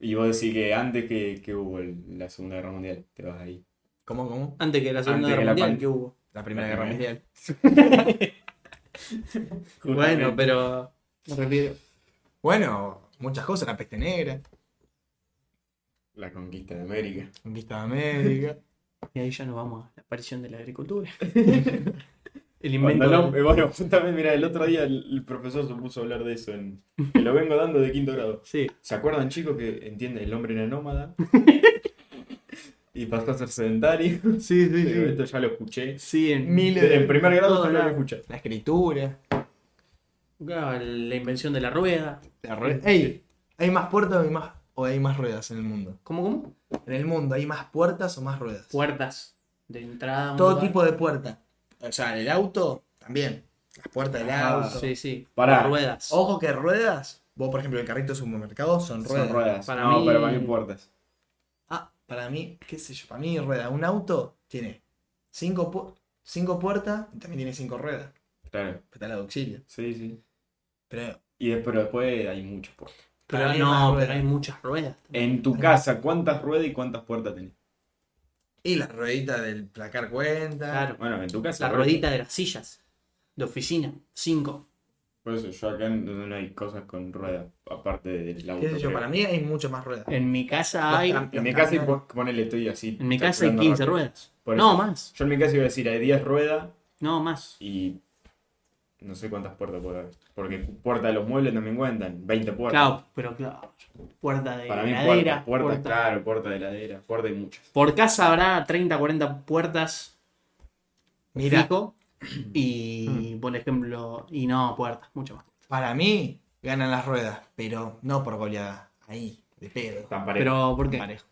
Speaker 1: Y vos decís que antes que, que hubo el- la Segunda Guerra Mundial, te vas ahí.
Speaker 3: ¿Cómo, cómo?
Speaker 2: Antes que la Segunda
Speaker 1: Antes que
Speaker 2: Guerra
Speaker 1: la
Speaker 2: Mundial
Speaker 1: pan-
Speaker 2: que hubo.
Speaker 3: La Primera
Speaker 1: La
Speaker 3: Guerra. Mundial. (laughs) (laughs)
Speaker 2: Bueno, pero me refiero.
Speaker 3: Bueno, muchas cosas, la peste negra,
Speaker 1: La conquista de América.
Speaker 3: conquista de América. (laughs)
Speaker 2: Y ahí ya nos vamos a la aparición de la agricultura. El invento.
Speaker 1: No- eh, bueno, justamente, mira, el otro día el, el profesor se puso a hablar de eso, en, que lo vengo dando de quinto grado.
Speaker 2: Sí.
Speaker 1: ¿Se acuerdan, chicos, que entiende el hombre era nómada? (laughs) y pasó a ser sedentario.
Speaker 2: Sí, sí,
Speaker 1: Pero esto ya lo escuché.
Speaker 2: Sí, en,
Speaker 3: Miles de-
Speaker 1: En primer grado ya lo escuché.
Speaker 3: La escritura.
Speaker 2: La invención de la rueda.
Speaker 3: La rueda. Ey, ¿hay más puertas o hay más, o hay más ruedas en el mundo?
Speaker 2: ¿Cómo, cómo?
Speaker 3: En el mundo, ¿hay más puertas o más ruedas?
Speaker 2: Puertas de entrada. a un
Speaker 3: Todo
Speaker 2: lugar.
Speaker 3: tipo de puerta. O sea, el auto también. Las puertas del
Speaker 1: Ah,
Speaker 3: auto.
Speaker 2: Sí, sí.
Speaker 1: Pará.
Speaker 2: Ruedas.
Speaker 3: Ojo que ruedas, vos por ejemplo el carrito de supermercado son ruedas.
Speaker 1: Son ruedas.
Speaker 2: Para
Speaker 1: no,
Speaker 2: mí-
Speaker 1: pero para mí puertas.
Speaker 3: Ah, para mí, qué sé yo, para mí rueda. Un auto tiene cinco, pu- cinco puertas y también tiene cinco ruedas.
Speaker 1: Claro.
Speaker 3: Pedal de auxilio.
Speaker 1: Sí, sí.
Speaker 3: Pero,
Speaker 1: Y después, pero después hay muchas puertas.
Speaker 2: Pero
Speaker 3: para hay más
Speaker 2: no, pero hay muchas ruedas.
Speaker 1: En tu casa, ¿cuántas ruedas y cuántas puertas tenés?
Speaker 3: Y la ruedita del placar cuenta.
Speaker 2: Claro.
Speaker 1: Bueno, en tu casa.
Speaker 2: La ruedita de las sillas. De oficina. Cinco.
Speaker 1: Por eso yo acá no, no hay cosas con ruedas, aparte del auto.
Speaker 3: Qué sé yo, para mí hay mucho más ruedas.
Speaker 2: En mi casa
Speaker 3: Los
Speaker 2: hay.
Speaker 1: En mi casa, pon- ponele, estoy así.
Speaker 2: En mi casa hay
Speaker 1: calculando
Speaker 2: 15
Speaker 1: rápido.
Speaker 2: ruedas.
Speaker 1: Por
Speaker 2: No,
Speaker 1: eso.
Speaker 2: más.
Speaker 1: Yo en mi casa iba a decir, hay 10 ruedas
Speaker 2: No, más.
Speaker 1: y no sé cuántas puertas puede haber. Porque puerta de los muebles también cuentan, 20 puertas.
Speaker 2: Claro, pero claro. Puerta de
Speaker 1: Para mí
Speaker 2: heladera.
Speaker 1: puertas, puertas,
Speaker 2: puerta-
Speaker 1: claro, puerta de heladera, puerta y muchas.
Speaker 2: Por casa habrá 30, 40 puertas
Speaker 3: Mira,
Speaker 2: fijo. Y, por ejemplo, y no puertas, mucho más.
Speaker 3: para mí ganan las ruedas, pero no por goleada. Ahí, de pedo.
Speaker 1: Tan parejo.
Speaker 2: Pero, ¿por qué?
Speaker 3: Parejo.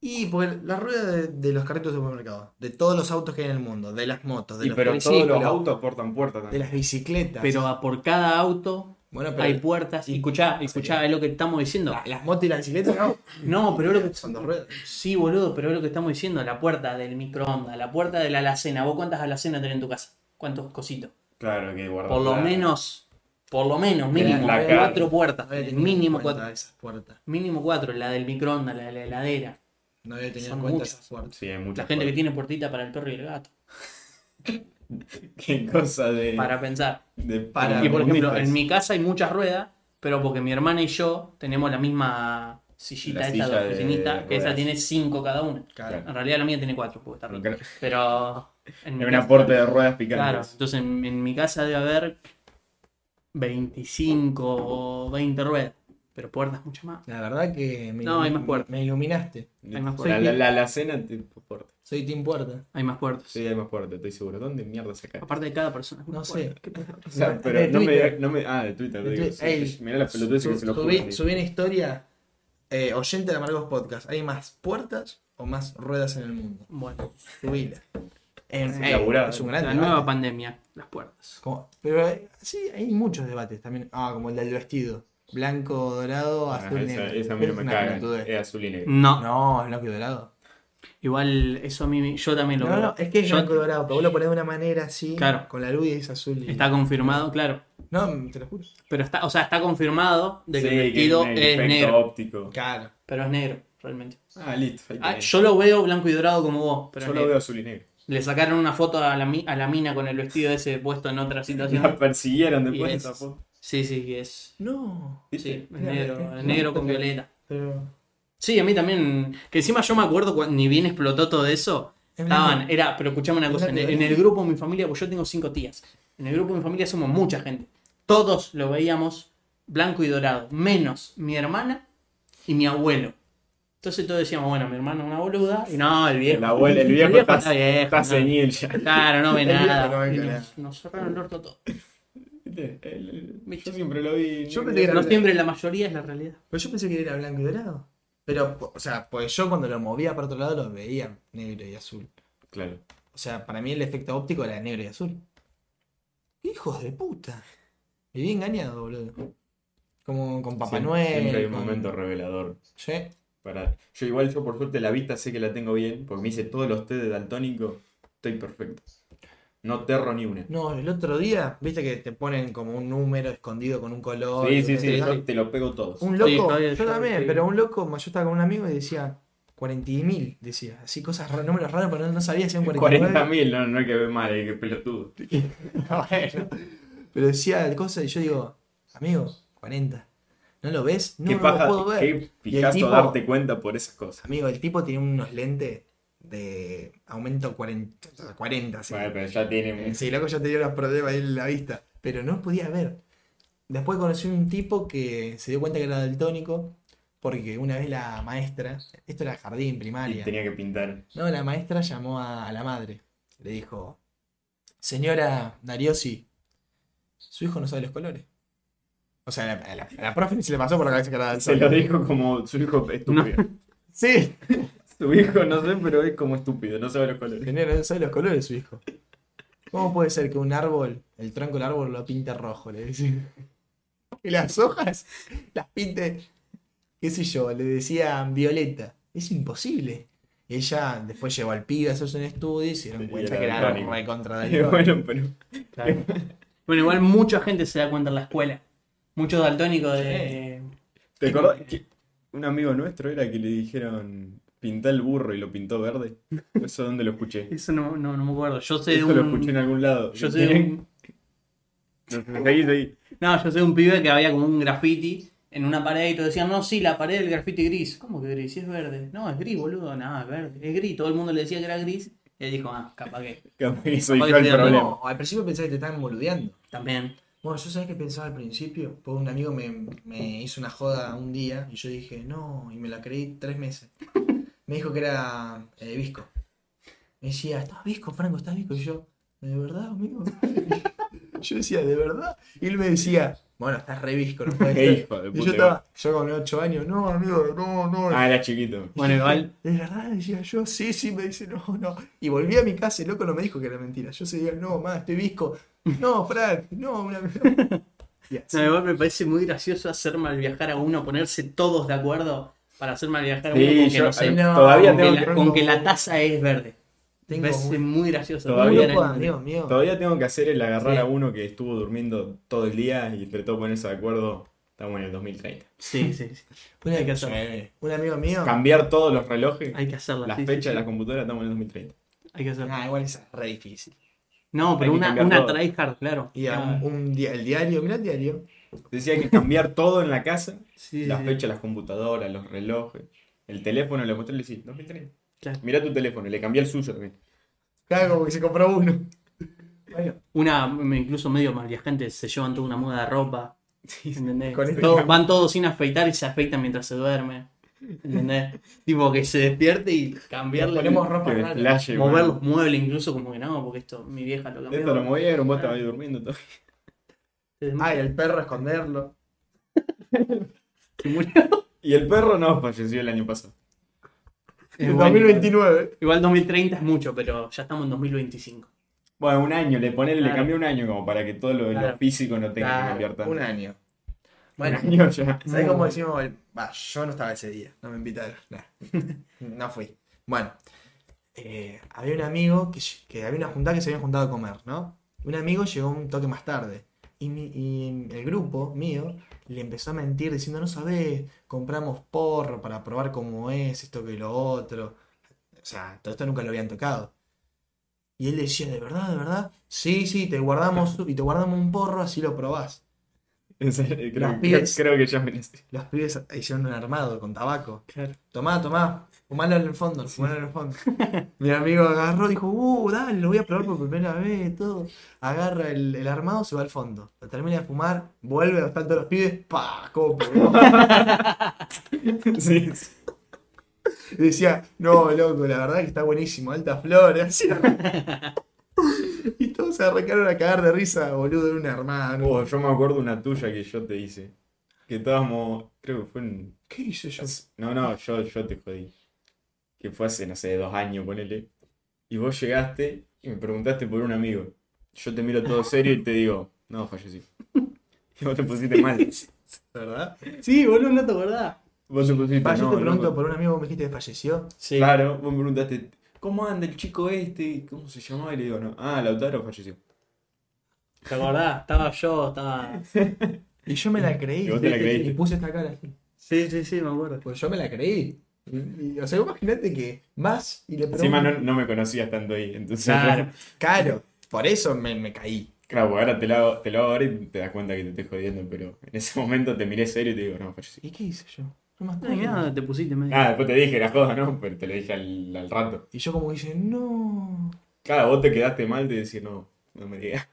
Speaker 3: Y porque la rueda de, de los carritos de supermercado, de todos los autos que hay en el mundo, de las motos, de
Speaker 1: Y
Speaker 3: los
Speaker 1: pero todos los autos portan puertas
Speaker 3: de
Speaker 1: también.
Speaker 3: las bicicletas.
Speaker 2: Pero a por cada auto
Speaker 3: bueno, pero
Speaker 2: hay puertas. Y escuchá, escuchá, es lo que estamos diciendo.
Speaker 3: la- las motos y las bicicletas no. (laughs)
Speaker 2: No, pero es lo que.
Speaker 3: Son dos ruedas.
Speaker 2: Sí, boludo, pero es lo que estamos diciendo. La puerta del microondas, la puerta de la alacena. ¿Vos cuántas alacenas tenés en tu casa? ¿Cuántos cositos?
Speaker 1: Claro, que guardar.
Speaker 2: Por lo
Speaker 1: la-
Speaker 2: menos, por lo menos, mínimo,
Speaker 1: La
Speaker 2: cuatro puertas. Mínimo cuatro.
Speaker 3: esas puertas.
Speaker 2: Mínimo cuatro. La del microondas, la de la heladera.
Speaker 3: No había tenido
Speaker 2: Son
Speaker 3: en cuenta
Speaker 2: muchas.
Speaker 3: esas puertas.
Speaker 1: Sí, hay muchas
Speaker 2: La gente que tiene puertita para el perro y el gato. (laughs)
Speaker 1: Qué cosa de.
Speaker 2: Para pensar.
Speaker 1: de
Speaker 3: Para-
Speaker 2: Y por ejemplo, en mi casa hay muchas ruedas, pero porque mi hermana y yo tenemos la misma sillita
Speaker 1: La
Speaker 2: esta
Speaker 1: silla
Speaker 2: de
Speaker 1: de
Speaker 2: oficinita, que esa
Speaker 1: ruedas.
Speaker 2: tiene cinco cada una.
Speaker 3: Claro.
Speaker 2: En realidad la mía tiene cuatro, porque está rota. Pero. En mi
Speaker 1: un
Speaker 2: casa-
Speaker 1: aporte de ruedas
Speaker 2: Claro,
Speaker 1: picantes.
Speaker 2: entonces en, en mi casa debe haber 25 o 20 ruedas, pero puertas mucho más.
Speaker 3: La verdad que me,
Speaker 2: No, hay más puertas.
Speaker 3: me iluminaste.
Speaker 2: Hay más puertas.
Speaker 1: la, la, la cena, tipo puerta.
Speaker 3: Soy Team Puerta.
Speaker 2: Hay más puertas.
Speaker 1: Sí, hay más puertas, estoy seguro. ¿Dónde mierda sacaste?
Speaker 2: Aparte de cada persona.
Speaker 3: No sé.
Speaker 2: puerta. ¿Qué pasa?
Speaker 1: O sea,
Speaker 3: De
Speaker 1: pero no me,
Speaker 3: Twitter.
Speaker 1: no me. Ah, de Twitter, te
Speaker 3: De
Speaker 1: digo. Sí. Mirá la pelotudez que se lo
Speaker 3: subí,
Speaker 1: juro.
Speaker 3: subí una historia. eh, oyente de Amargos Podcast. ¿Hay más puertas o más ruedas en el mundo?
Speaker 2: Bueno,
Speaker 3: Subila. En, ey, es un gran
Speaker 2: la nueva pandemia, las puertas.
Speaker 3: Como- pero eh, sí, hay muchos debates también. Ah, como el del vestido. Blanco, dorado,
Speaker 1: Ah,
Speaker 3: azul,
Speaker 1: esa,
Speaker 3: negro.
Speaker 1: esa a mí no me caga. Es azul y negro.
Speaker 2: No,
Speaker 3: No, es blanco y dorado.
Speaker 2: igual eso a mí, yo también lo
Speaker 3: No,
Speaker 2: veo.
Speaker 3: no, es que es
Speaker 2: Yo-
Speaker 3: blanco y dorado, pero vos lo ponés de una manera así,
Speaker 2: Claro.
Speaker 3: con la luz y es azul. y-
Speaker 2: Está confirmado, claro.
Speaker 3: No, te lo juro.
Speaker 2: Pero está, o sea, está confirmado de que
Speaker 1: Sí,
Speaker 2: el vestido
Speaker 1: que
Speaker 2: es negro.
Speaker 1: óptico.
Speaker 3: Claro.
Speaker 2: Pero es negro, realmente.
Speaker 1: Ah, listo.
Speaker 2: Ah, yo lo veo blanco y dorado como vos, pero
Speaker 1: Yo lo
Speaker 2: negro.
Speaker 1: veo azul y negro.
Speaker 2: Le sacaron una foto a la, mi- a la mina con el vestido ese puesto en otra (laughs) situación.
Speaker 1: La persiguieron después de
Speaker 2: es-
Speaker 1: esa foto.
Speaker 2: Sí, sí, que es.
Speaker 3: No.
Speaker 1: ¿Viste?
Speaker 2: Sí, es negro,
Speaker 3: eh,
Speaker 2: es negro con violeta.
Speaker 3: Pero.
Speaker 2: Sí, a mí también. Que encima yo me acuerdo cuando ni bien explotó todo eso.
Speaker 3: Es
Speaker 2: Estaban, era, pero escuchame una cosa, en, en el grupo de mi familia, pues yo tengo cinco tías. En el grupo de mi familia somos mucha gente. Todos lo veíamos blanco y dorado, menos mi hermana y mi abuelo. Entonces todos decíamos, bueno, mi hermana es una boluda, y no, el viejo.
Speaker 1: El abuelo, el viejo está,
Speaker 2: está viejo.
Speaker 1: está
Speaker 2: no.
Speaker 1: senil ya.
Speaker 2: Claro, no ve
Speaker 3: no nada.
Speaker 2: nos, nos cerraron el orto todo.
Speaker 1: ¿Viste? El- el-
Speaker 2: ¿Viste?
Speaker 1: Yo siempre lo vi.
Speaker 3: Yo pensé que era-
Speaker 2: No siempre la mayoría es la realidad.
Speaker 3: Pero yo pensé que era blanco y dorado. Pero, o sea, pues yo cuando lo movía para otro lado lo veía negro y azul.
Speaker 1: Claro.
Speaker 3: O sea, para mí el efecto óptico era negro y azul. ¡Hijos de puta! Viví engañado, boludo. Como con Papá
Speaker 1: Siempre-
Speaker 3: Noel.
Speaker 1: Siempre hay un
Speaker 3: con-
Speaker 1: momento revelador.
Speaker 3: Sí.
Speaker 1: Para... Yo igual, yo por suerte la vista sé que la tengo bien, porque me hice todos los test de daltónico, estoy perfecto. No terro ni una.
Speaker 3: No, el otro día, viste que te ponen como un número escondido con un color.
Speaker 1: Sí,
Speaker 3: y
Speaker 1: sí, sí, yo te lo pego todos.
Speaker 3: Un
Speaker 2: Sí,
Speaker 3: loco, yo
Speaker 2: yo-
Speaker 3: también,
Speaker 2: sí.
Speaker 3: pero un loco, yo estaba con un amigo y decía 40.000, decía, así cosas raras, números raros, pero no, no sabía si eran 49.
Speaker 1: 40.000, no, no hay que ver mal, hay que pelotudo. (laughs)
Speaker 3: Bueno, pero decía cosas y yo digo, amigo, 40. ¿No lo ves? No,
Speaker 1: ¿Qué
Speaker 3: no
Speaker 1: paja,
Speaker 3: lo puedo ver.
Speaker 1: qué
Speaker 3: tipo-
Speaker 1: darte cuenta por esas cosas?
Speaker 3: Amigo, el tipo tiene unos lentes de aumento 40, 40 sí.
Speaker 1: Bueno, pero ya tiene un-
Speaker 3: Sí, loco ya tenía unos problemas ahí en la vista, pero no podía ver. Después conocí un tipo que se dio cuenta que era daltónico, porque una vez la maestra, esto era jardín,
Speaker 1: y
Speaker 3: primaria,
Speaker 1: tenía que pintar.
Speaker 3: no, la maestra llamó a, a la madre, le dijo, señora Dariosi, su hijo no sabe los colores. O sea, la, la, la profe se le pasó por la cabeza que era
Speaker 1: Se
Speaker 3: daltónico.
Speaker 1: lo dijo como su hijo estúpido. (laughs)
Speaker 3: Sí,
Speaker 1: Su hijo, no sé, pero es como estúpido, no sabe los colores.
Speaker 3: no sabe los colores de su hijo. ¿Cómo puede ser que un árbol, el tronco del árbol lo pinte rojo? Le decía. Y las hojas las pinte, qué sé yo, le decían violeta. Es imposible. Ella después llevó al pibe a hacerse un estudio y se dieron cuenta que era re contra
Speaker 1: Y (laughs) bueno, pero.
Speaker 2: Claro. Bueno, igual mucha gente se da cuenta en la escuela. Muchos daltónicos de.
Speaker 1: ¿Te acordás que un amigo nuestro era que le dijeron pintar el burro y lo pintó verde? (laughs) ¿Eso dónde lo escuché?
Speaker 2: Eso no, no, no me acuerdo. Yo sé de
Speaker 1: Eso lo
Speaker 2: un.
Speaker 1: escuché en algún lado.
Speaker 2: Yo sé de un.
Speaker 1: No seguí, seguí.
Speaker 2: No, yo sé de un pibe que había como un graffiti en una pared y todos decían, no, sí, la pared del graffiti gris. ¿Cómo que gris? Si es verde. No, es gris, boludo. No, es verde. Es gris. Todo el mundo le decía que era gris. Y él dijo, ah, capaz que. (laughs)
Speaker 1: Capaz que soy
Speaker 2: Capaz
Speaker 1: yo
Speaker 2: que
Speaker 1: el problema.
Speaker 3: No, al principio pensaba que te estaban boludeando.
Speaker 2: También.
Speaker 3: Bueno, yo sabés que pensaba al principio, porque un amigo me, me hizo una joda un día y yo dije, no, y me la creí tres meses. (laughs) Me dijo que era eh, visco. Me decía, ¿estás visco, Franco? ¿Estás visco? Y yo, ¿de verdad, amigo? (laughs) yo decía, ¿de verdad? Y él me decía, bueno, estás re visco, no puede (laughs)
Speaker 1: Qué
Speaker 3: ser.
Speaker 1: hijo de
Speaker 3: Y
Speaker 1: puta.
Speaker 3: yo estaba, yo con 8 años, no, amigo, no, no.
Speaker 1: Ah, era chiquito.
Speaker 2: Bueno, igual.
Speaker 3: ¿De verdad? Decía yo, sí, sí, me dice, no, no. Y volví a mi casa y el loco no me dijo que era mentira. Yo seguía, no, más, estoy visco. No, Frank, no, una. (laughs) Y así.
Speaker 2: No, igual me parece muy gracioso hacer mal viajar a uno, ponerse todos de acuerdo para hacer mal viajar a uno
Speaker 1: Sí,
Speaker 2: con que,
Speaker 1: yo
Speaker 2: no sé,
Speaker 3: no,
Speaker 1: todavía
Speaker 2: con, que
Speaker 1: tengo
Speaker 2: la,
Speaker 1: que,
Speaker 2: con que la taza es verde.
Speaker 3: Tengo un-
Speaker 2: muy gracioso.
Speaker 1: Todavía
Speaker 3: grupo
Speaker 1: tengo que hacer el agarrar
Speaker 2: Sí.
Speaker 1: a uno que estuvo durmiendo todo el día y trató de ponerse de acuerdo. Estamos en el 2030.
Speaker 2: Sí, sí, sí.
Speaker 3: Un,
Speaker 2: Hay que hacerlo.
Speaker 3: un amigo mío.
Speaker 1: Cambiar todos los relojes,
Speaker 2: Hay que hacerla.
Speaker 1: las
Speaker 2: sí, sí,
Speaker 1: fechas
Speaker 2: sí.
Speaker 1: de las computadoras, estamos en el 2030.
Speaker 2: Hay que hacerla.
Speaker 3: Ah, igual es re difícil.
Speaker 2: No, pero una, una
Speaker 1: todo.
Speaker 2: tryhard, claro.
Speaker 3: Y a
Speaker 2: Ah,
Speaker 3: un, un día, el diario, mira el diario.
Speaker 1: Decía que cambiar todo en la casa,
Speaker 2: sí,
Speaker 1: las
Speaker 2: sí.
Speaker 1: fechas, las computadoras, los relojes, el teléfono, le mostré y le decía, 2030.
Speaker 2: Claro.
Speaker 1: Mirá tu teléfono, le cambié el suyo también.
Speaker 3: Claro, como que se compró uno. Bueno,
Speaker 2: Una, me- incluso medio mal viajante, se llevan toda una muda de ropa. ¿Entendés?
Speaker 3: Con esto-
Speaker 2: Todo- van todos sin afeitar y se afeitan mientras se duerme. ¿Entendés? tipo que se despierte y cambiarle.
Speaker 3: Ponemos ropa rara.
Speaker 1: flashe,
Speaker 2: mover
Speaker 1: man.
Speaker 2: los muebles incluso como que no, porque esto mi vieja lo cambió.
Speaker 1: Esto lo movieron, vos estabas ahí durmiendo todo.
Speaker 2: Se
Speaker 3: Ah, y el perro esconderlo. (laughs)
Speaker 2: murió.
Speaker 1: Y el perro no falleció el año pasado.
Speaker 3: En
Speaker 2: bueno.
Speaker 3: 2029.
Speaker 2: Igual 2030 es mucho, pero ya estamos en 2025.
Speaker 1: Bueno, un año, le ponele, le
Speaker 2: Claro.
Speaker 1: cambié un año como para que todo lo, lo
Speaker 2: Claro.
Speaker 1: físico no tenga que
Speaker 2: Claro,
Speaker 1: cambiar tanto.
Speaker 3: Un año.
Speaker 1: Un
Speaker 3: Bueno,
Speaker 1: año ya.
Speaker 3: ¿sabes cómo decimos? el- Va, yo no estaba ese día, no me invitaron. Nah. no fui. Bueno, eh, había un amigo que, que había una juntada que se habían juntado a comer, ¿no? Un amigo llegó un toque más tarde. Y, mi- y el grupo mío le empezó a mentir diciendo, no sabés, compramos porro para probar cómo es, esto que lo otro. O sea, todo esto nunca lo habían tocado. Y él decía, ¿de verdad, de verdad? Sí, sí, te guardamos y te guardamos un porro, así lo probás.
Speaker 1: En serio, creo,
Speaker 3: Los pibes.
Speaker 1: creo que ya me.
Speaker 3: Los pibes hicieron un armado con tabaco.
Speaker 2: Claro.
Speaker 3: Tomá, tomá, fumalo en el fondo, fumalo en el fondo. Mi amigo agarró, dijo, uh, dale, lo voy a probar por primera vez, todo. Agarra el, el armado, se va al fondo. Lo termina de fumar, vuelve, están todos los pibes, pa, ¿cómo pegó? (laughs)
Speaker 1: Sí,
Speaker 3: decía, no, loco, la verdad que está buenísimo, alta flor, así. (laughs) Y todos se arrancaron a cagar de risa, boludo, en un armado.
Speaker 1: Oh, yo me acuerdo una tuya que yo te hice. Que estábamos, creo que fue en...
Speaker 3: ¿Qué hice yo?
Speaker 1: No, no, yo, yo te jodí. Que fue hace, no sé, dos años, ponele. Y vos llegaste y me preguntaste por un amigo. Yo te miro todo serio y te digo, no, falleció. Y vos te pusiste mal. (laughs)
Speaker 3: ¿Verdad?
Speaker 2: Sí, boludo, no te acordás.
Speaker 1: Vos te pusiste
Speaker 3: Va, yo
Speaker 1: no,
Speaker 3: te pregunto
Speaker 1: loco.
Speaker 3: por un amigo que me dijiste que falleció.
Speaker 2: Sí.
Speaker 1: Claro, vos me preguntaste, ¿cómo anda el chico este? ¿Cómo se llamaba? Y le digo, no. Ah, Lautaro falleció.
Speaker 2: ¿Te acordás? Estaba yo, estaba. (laughs)
Speaker 3: Y yo me la creí.
Speaker 1: Y vos te la creíste.
Speaker 3: Y puse esta cara así.
Speaker 2: Sí, sí, sí, me acuerdo.
Speaker 3: Pues yo me la creí. Y, y, o sea, imagínate que vas y le preguntas.
Speaker 1: Encima no, no me conocías tanto ahí. Entonces,
Speaker 2: Claro.
Speaker 3: Claro, por eso me, me caí.
Speaker 1: Claro, porque ahora te lo, hago, te lo hago ahora y te das cuenta que te estoy jodiendo, pero en ese momento te miré serio y te digo, no, falleció.
Speaker 3: ¿Y qué hice yo? No acuerdo.
Speaker 2: nada, te pusiste medio.
Speaker 1: Ah, después te dije la joda, ¿no? Pero te lo dije al, al rato.
Speaker 3: Y yo como dije, no.
Speaker 1: Cada vos te quedaste mal de decir, no, no me digas.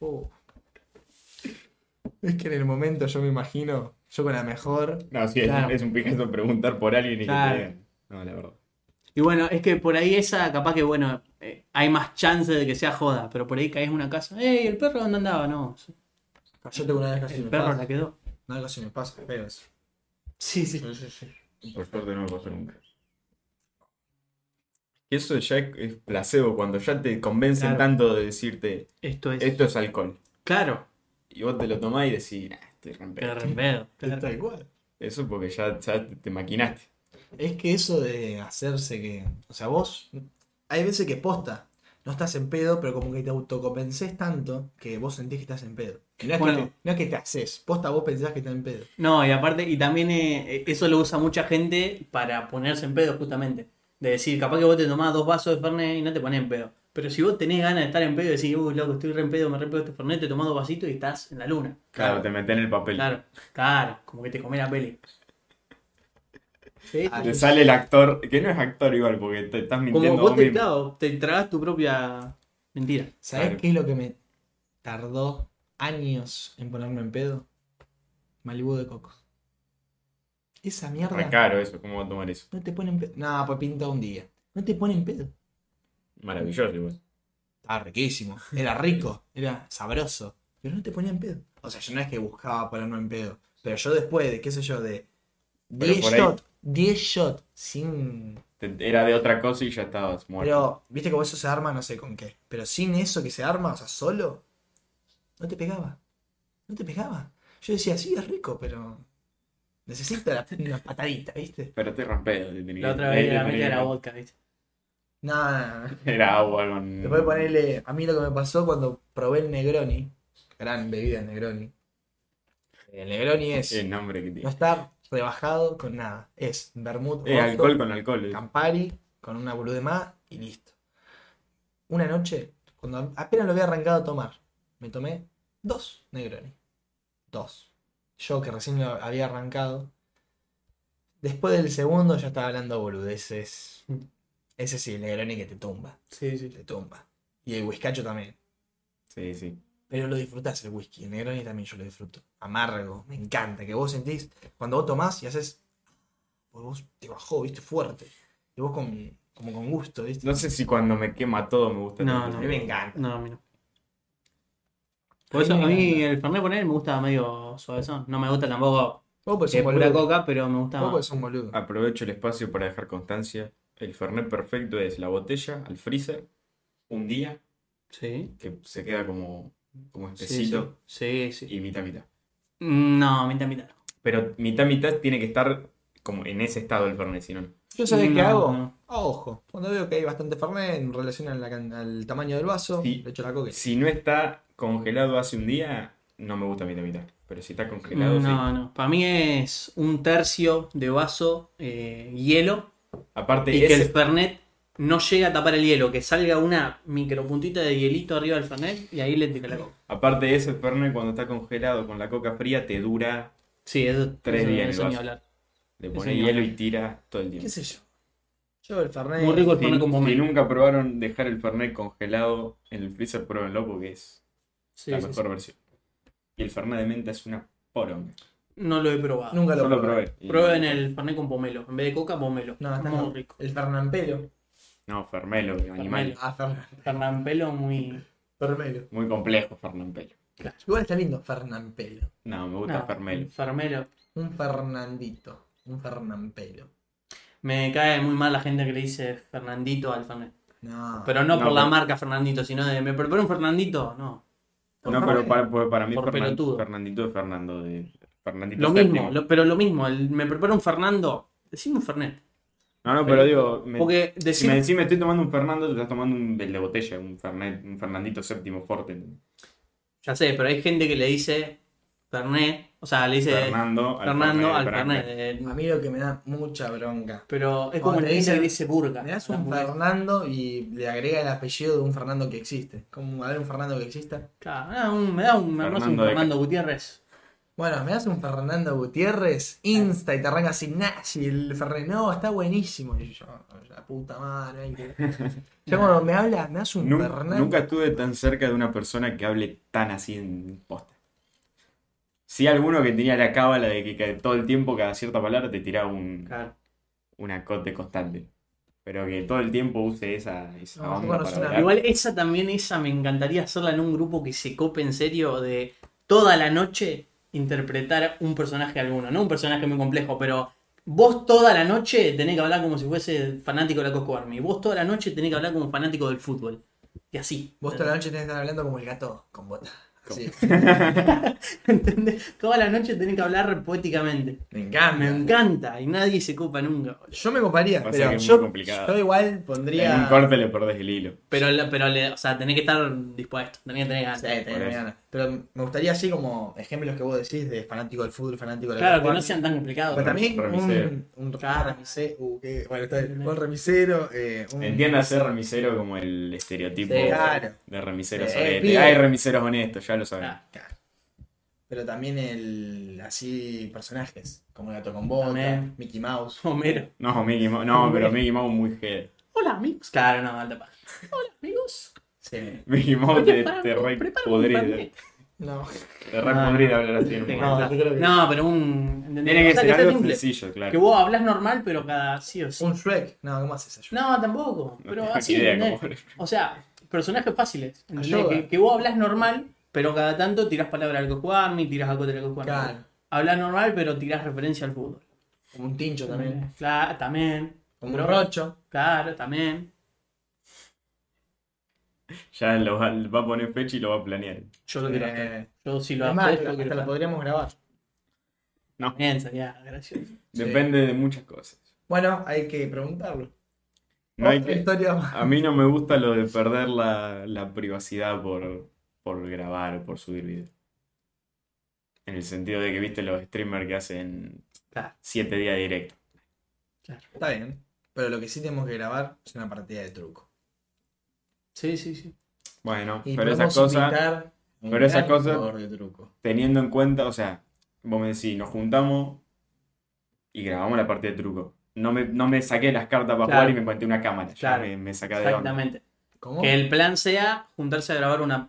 Speaker 3: Oh. Es que en el momento yo me imagino, yo con la mejor.
Speaker 1: No, sí, es-
Speaker 2: Claro.
Speaker 1: es, un pijazo preguntar por alguien y
Speaker 2: Claro.
Speaker 1: que te digan. No, la verdad.
Speaker 2: Y bueno, es que por ahí esa, capaz que bueno, eh, hay más chance de que sea joda, pero por ahí caes en una casa, ¡Ey, el perro dónde andaba! No,
Speaker 3: Yo tengo una vez casi
Speaker 2: el
Speaker 3: me
Speaker 2: perro
Speaker 3: pasa.
Speaker 2: la quedó.
Speaker 3: No, casi me pasa, pero eso.
Speaker 2: Sí, sí.
Speaker 3: Sí, sí, sí.
Speaker 1: Por suerte no me pasó nunca. Y eso ya es es placebo, cuando ya te convencen
Speaker 2: Claro.
Speaker 1: tanto de decirte,
Speaker 2: Esto es.
Speaker 1: esto es alcohol.
Speaker 2: Claro,
Speaker 1: Y vos te lo tomás y decís, nah, estoy re en
Speaker 2: que
Speaker 1: pedo".
Speaker 2: rempedo.
Speaker 3: Es tal cual.
Speaker 1: Eso porque ya, ya te, te maquinaste.
Speaker 3: Es que eso de hacerse que. O sea, vos. Hay veces que posta. No estás en pedo, pero como que te autoconvences tanto que vos sentís que estás en pedo. Y no es,
Speaker 2: Bueno.
Speaker 3: que, te, no es que te haces. Posta vos pensás que estás en pedo.
Speaker 2: No, y aparte, y también eh, eso lo usa mucha gente para ponerse en pedo, justamente. De decir, capaz que vos te tomás dos vasos de Fernet y no te pones en pedo. Pero si vos tenés ganas de estar en pedo y decís, uy, loco, estoy re en pedo, me re pedo este Fernet, te tomás dos vasitos y estás en la luna.
Speaker 1: Claro, te metes en el papel.
Speaker 2: Claro, claro, como que te comés la peli. Sí,
Speaker 3: Ah,
Speaker 1: Te sale el actor, que no es actor igual, porque te estás
Speaker 2: como
Speaker 1: mintiendo
Speaker 2: vos
Speaker 1: vos
Speaker 2: te, claro, te tragás tu propia mentira.
Speaker 3: ¿Sabés
Speaker 1: Claro.
Speaker 3: qué es lo que me tardó años en ponerme en pedo? Malibu de coco. Esa mierda.
Speaker 1: Re caro eso, ¿cómo va a tomar eso?
Speaker 3: No te pone en pedo. No, pues pinta un día. No te pone en pedo.
Speaker 1: Maravilloso igual.
Speaker 3: Estaba riquísimo. Era rico. Era sabroso. Pero no te ponía en pedo. O sea, yo no es que buscaba ponerme en pedo. Pero yo después de, qué sé yo, de
Speaker 1: Pero
Speaker 3: 10
Speaker 1: por ahí-
Speaker 3: shots. 10 shots sin.
Speaker 1: Era de otra cosa y ya estabas muerto.
Speaker 3: Pero, viste que eso se arma no sé con qué. Pero sin eso que se arma, o sea, solo, no te pegaba. No te pegaba. Yo decía, sí, es rico, pero necesita la- una patadita, ¿viste?
Speaker 1: Pero te tenía-
Speaker 2: La otra vez la
Speaker 1: tenía
Speaker 2: metí a la
Speaker 1: que-
Speaker 2: vodka, ¿viste?
Speaker 3: No, no, no.
Speaker 1: Era agua con.
Speaker 3: Después de ponerle, a mí lo que me pasó cuando probé el Negroni, gran bebida el Negroni. El Negroni es,
Speaker 1: El nombre que
Speaker 3: no
Speaker 1: tiene.
Speaker 3: está rebajado con nada. Es vermut
Speaker 1: Eh, alcohol con alcohol. eh.
Speaker 3: Campari, con una bolude más y listo. Una noche, cuando apenas lo había arrancado a tomar, me tomé dos Negroni. Dos. Yo que recién lo había arrancado. Después del segundo ya estaba hablando boludeces. (laughs) Ese sí, el Negroni que te tumba.
Speaker 2: Sí, sí.
Speaker 3: Te tumba. Y el whiskacho también.
Speaker 1: Sí, sí.
Speaker 3: Pero lo disfrutás el whisky. El Negroni también yo lo disfruto. Amargo. Me encanta. Que vos sentís. Cuando vos tomás y haces. Pues vos te bajó, viste, fuerte. Y vos con, como con gusto, viste.
Speaker 1: No sé si cuando me quema todo me gusta.
Speaker 2: No, no.
Speaker 3: A mí me encanta.
Speaker 2: No, a mí no. Por eso, a mí el Fernet poner me gusta medio suavezón. No me gusta tampoco
Speaker 3: Vos
Speaker 2: que es pura coca, pero me gusta
Speaker 3: Vos
Speaker 2: más.
Speaker 3: un boludo.
Speaker 1: Aprovecho el espacio para dejar constancia. El Fernet perfecto es la botella al freezer, un día,
Speaker 2: Sí.
Speaker 1: que se queda como, como espesito,
Speaker 2: sí. sí, sí.
Speaker 1: y mitad mitad.
Speaker 2: No, mitad, mitad. no.
Speaker 1: Pero mitad mitad tiene que estar como en ese estado el Fernet, si no.
Speaker 3: ¿Yo sabés qué
Speaker 2: No,
Speaker 3: hago?
Speaker 2: no.
Speaker 3: A ojo. Cuando veo que hay bastante Fernet en relación al tamaño del vaso,
Speaker 1: Sí.
Speaker 3: le echo la y-
Speaker 1: Si no está congelado hace un día, no me gusta mitad mitad. Pero si está congelado,
Speaker 2: No,
Speaker 1: sí.
Speaker 2: no. Para mí es un tercio de vaso eh, hielo
Speaker 1: Aparte,
Speaker 2: y que el Fernet no llega a tapar el hielo, que salga una micropuntita de hielito arriba del Fernet y ahí le tira la coca.
Speaker 1: aparte ese Fernet cuando está congelado con la coca fría te dura,
Speaker 2: Sí, eso,
Speaker 1: Tres
Speaker 2: eso-
Speaker 1: días en
Speaker 2: eso
Speaker 1: el
Speaker 2: ni hablar.
Speaker 1: le
Speaker 2: Ese
Speaker 1: pone
Speaker 2: no.
Speaker 1: hielo y tira todo el
Speaker 3: ¿Qué
Speaker 1: tiempo.
Speaker 3: sé yo? Yo el Fernet.
Speaker 2: Muy rico el
Speaker 1: Si,
Speaker 2: Fernet con
Speaker 1: si
Speaker 2: pomelo.
Speaker 1: nunca probaron dejar el Fernet congelado en el freezer, pruébenlo porque es
Speaker 2: Sí,
Speaker 1: la
Speaker 2: sí,
Speaker 1: mejor
Speaker 2: sí.
Speaker 1: versión. Y el Fernet de menta es una poronga.
Speaker 2: No lo he probado.
Speaker 3: Nunca lo
Speaker 1: Yo lo
Speaker 3: probé.
Speaker 1: probé. y-
Speaker 2: Prueben el Fernet con pomelo. En vez de coca, pomelo.
Speaker 3: No, está
Speaker 2: muy
Speaker 3: no.
Speaker 2: rico.
Speaker 3: El Fernampelo.
Speaker 1: No, Fermelo, animal.
Speaker 3: Ah, Fernan-
Speaker 2: Fernampelo muy.
Speaker 3: Fermelo.
Speaker 1: Muy complejo, Fernampelo.
Speaker 3: Igual está lindo, Fernampelo.
Speaker 1: No, me gusta
Speaker 2: No,
Speaker 1: Fermelo.
Speaker 2: Fermelo.
Speaker 3: Un Fernandito. Un Fernampelo.
Speaker 2: Me cae muy mal la gente que le dice Fernandito al Fernet.
Speaker 3: No.
Speaker 2: Pero no,
Speaker 1: No,
Speaker 2: por la
Speaker 1: pero-
Speaker 2: marca Fernandito, sino de. ¿Me preparo un Fernandito? No.
Speaker 1: No, pero para, pues para mí
Speaker 2: Por
Speaker 1: Fernan-
Speaker 2: pelotudo.
Speaker 1: Fernandito es Fernando de Fernandito
Speaker 2: Lo
Speaker 1: séptimo.
Speaker 2: mismo, lo- pero lo mismo. el- me preparo un Fernando. Decime un Fernet.
Speaker 1: No, no, pero digo, me-
Speaker 2: Porque
Speaker 1: si
Speaker 2: decir.
Speaker 1: me decís me estoy tomando un Fernando, te estás tomando un el de botella, un, Fernet, un Fernandito séptimo forte.
Speaker 2: Ya sé, pero hay gente que le dice Fernet. O sea, le dice
Speaker 1: Fernando al
Speaker 2: Fernando
Speaker 1: Fernet,
Speaker 2: al Fernet. eh,
Speaker 3: A mí lo que me da mucha bronca.
Speaker 2: Pero es
Speaker 3: Cuando
Speaker 2: como
Speaker 3: te
Speaker 2: el que
Speaker 3: dicen,
Speaker 2: dice Burga.
Speaker 3: Me das un. Fernando y le agrega el apellido de un Fernando que existe. Como a ver un Fernando que exista.
Speaker 2: Claro, ah, un- me da un, me armás un
Speaker 1: Fernando de
Speaker 2: Fernando Gutiérrez.
Speaker 3: Bueno, me das un Fernando Gutiérrez, Insta y te arranca sin y el Fernet, no, está buenísimo. Y yo, la puta madre. ay, que- (laughs) Yo cuando me habla, me das un Fernando.
Speaker 1: nunca estuve tan cerca de una persona que hable tan así en posta. Sí, alguno que tenía la cábala de que, que todo el tiempo, cada cierta palabra, te tiraba un,
Speaker 2: Claro.
Speaker 1: un acote constante. Pero que todo el tiempo use esa, esa
Speaker 3: No,
Speaker 1: onda para
Speaker 3: una-.
Speaker 2: Igual esa también, esa me encantaría hacerla en un grupo que se cope en serio de toda la noche interpretar un personaje alguno. No un personaje muy complejo, pero vos toda la noche tenés que hablar como si fuese fanático de la Coco Army. Vos toda la noche tenés que hablar como fanático del fútbol. Y así.
Speaker 3: Vos toda la noche tenés que estar hablando como el gato con bota. Así. (laughs)
Speaker 2: ¿Entendés? Toda la noche tenés que hablar poéticamente.
Speaker 3: Me encanta.
Speaker 2: Me encanta y nadie se copa nunca. boludo.
Speaker 3: Yo me coparía,
Speaker 1: Pasa
Speaker 3: pero
Speaker 1: que es muy
Speaker 3: yo,
Speaker 1: complicado.
Speaker 3: yo igual
Speaker 1: En
Speaker 3: pondría.
Speaker 1: un corte le perdés el hilo.
Speaker 2: Pero, la- pero le- o sea, tenés que estar dispuesto, tenés que tener ganas.
Speaker 3: Sí, tenés
Speaker 1: eso.
Speaker 3: ganas. Pero me gustaría así como ejemplos que vos decís de fanático del fútbol, fanático del
Speaker 2: Claro, que no sean tan complicados.
Speaker 3: Pero también
Speaker 1: Remisero.
Speaker 3: un, un remisero. Uh, qué- bueno, está bien. Un remisero. Eh, un...
Speaker 1: Entiéndase remisero como el estereotipo
Speaker 3: Sí, claro.
Speaker 1: de remisero
Speaker 3: Sí,
Speaker 1: sorete.
Speaker 3: pibe.
Speaker 1: Hay remiseros honestos, ya lo saben.
Speaker 2: Claro.
Speaker 3: Claro. Pero también el así personajes, como el gato con bota,
Speaker 2: También.
Speaker 3: Mickey Mouse.
Speaker 2: Homero.
Speaker 1: No, Mickey Mouse, no, pero Mickey Mouse muy head.
Speaker 2: Hola amigos. Claro, no, alta paja. Hola amigos.
Speaker 3: Sí.
Speaker 1: Mickey Mouse te, te re
Speaker 2: prepara un
Speaker 1: podrida.
Speaker 2: fernet.
Speaker 3: No.
Speaker 1: Te re
Speaker 2: Ah.
Speaker 1: podrida hablar así. en
Speaker 2: Sí,
Speaker 1: un
Speaker 3: No,
Speaker 1: momento.
Speaker 3: yo creo que-
Speaker 2: No, pero un. ¿entendés?
Speaker 1: Tiene que
Speaker 2: O sea,
Speaker 1: ser
Speaker 2: sea
Speaker 1: algo
Speaker 2: simple.
Speaker 1: sencillo, claro.
Speaker 2: Que vos hablas normal, pero cada sí o sí.
Speaker 3: Un Shrek. No, ¿cómo haces eso?
Speaker 2: No, tampoco.
Speaker 1: No
Speaker 2: Pero
Speaker 1: tengo
Speaker 2: así,
Speaker 1: ni idea
Speaker 2: ¿entendés?
Speaker 1: cómo-
Speaker 2: O sea, personajes fáciles. ¿entendés?
Speaker 3: Ayuda.
Speaker 2: Que, que vos hablas normal, pero cada tanto tirás palabras al Coco Army, tirás a Cote del Coco Army.
Speaker 3: Claro.
Speaker 2: Hablas normal, pero tirás referencia al fútbol.
Speaker 3: Como un tincho también.
Speaker 2: Claro, también.
Speaker 3: Como
Speaker 2: Pero-
Speaker 3: un rocho.
Speaker 2: Claro, también.
Speaker 1: Ya lo va, va a poner fecha y lo va a planear.
Speaker 2: Yo lo quiero hacer.
Speaker 3: Eh,
Speaker 2: Yo sí lo
Speaker 3: es
Speaker 2: hago.
Speaker 3: más,
Speaker 2: lo
Speaker 3: hasta
Speaker 2: hacer.
Speaker 3: podríamos grabar.
Speaker 1: No,
Speaker 2: Bien, sería gracioso.
Speaker 1: depende de muchas cosas.
Speaker 3: Bueno, hay que preguntarlo.
Speaker 1: No hay que,
Speaker 3: historia más.
Speaker 1: a mí no me gusta lo de perder la, la privacidad por, por grabar, por subir video. En el sentido de que viste los streamers que hacen
Speaker 2: Claro,
Speaker 1: 7 días directo.
Speaker 2: claro.
Speaker 3: Está bien. Pero lo que sí tenemos que grabar es una partida de truco.
Speaker 2: Sí, sí, sí.
Speaker 1: Bueno,
Speaker 3: Y
Speaker 1: pero esas cosas, pero esas cosas-
Speaker 3: jugador de truco.
Speaker 1: teniendo en cuenta, o sea, vos me decís, nos juntamos y grabamos la partida de truco. No me, no me saqué las cartas para
Speaker 2: Claro.
Speaker 1: jugar y me planté una cámara. Ya
Speaker 2: Claro.
Speaker 1: me, me saca de onda.
Speaker 2: Exactamente.
Speaker 3: ¿Cómo?
Speaker 2: Que el plan sea juntarse a grabar una,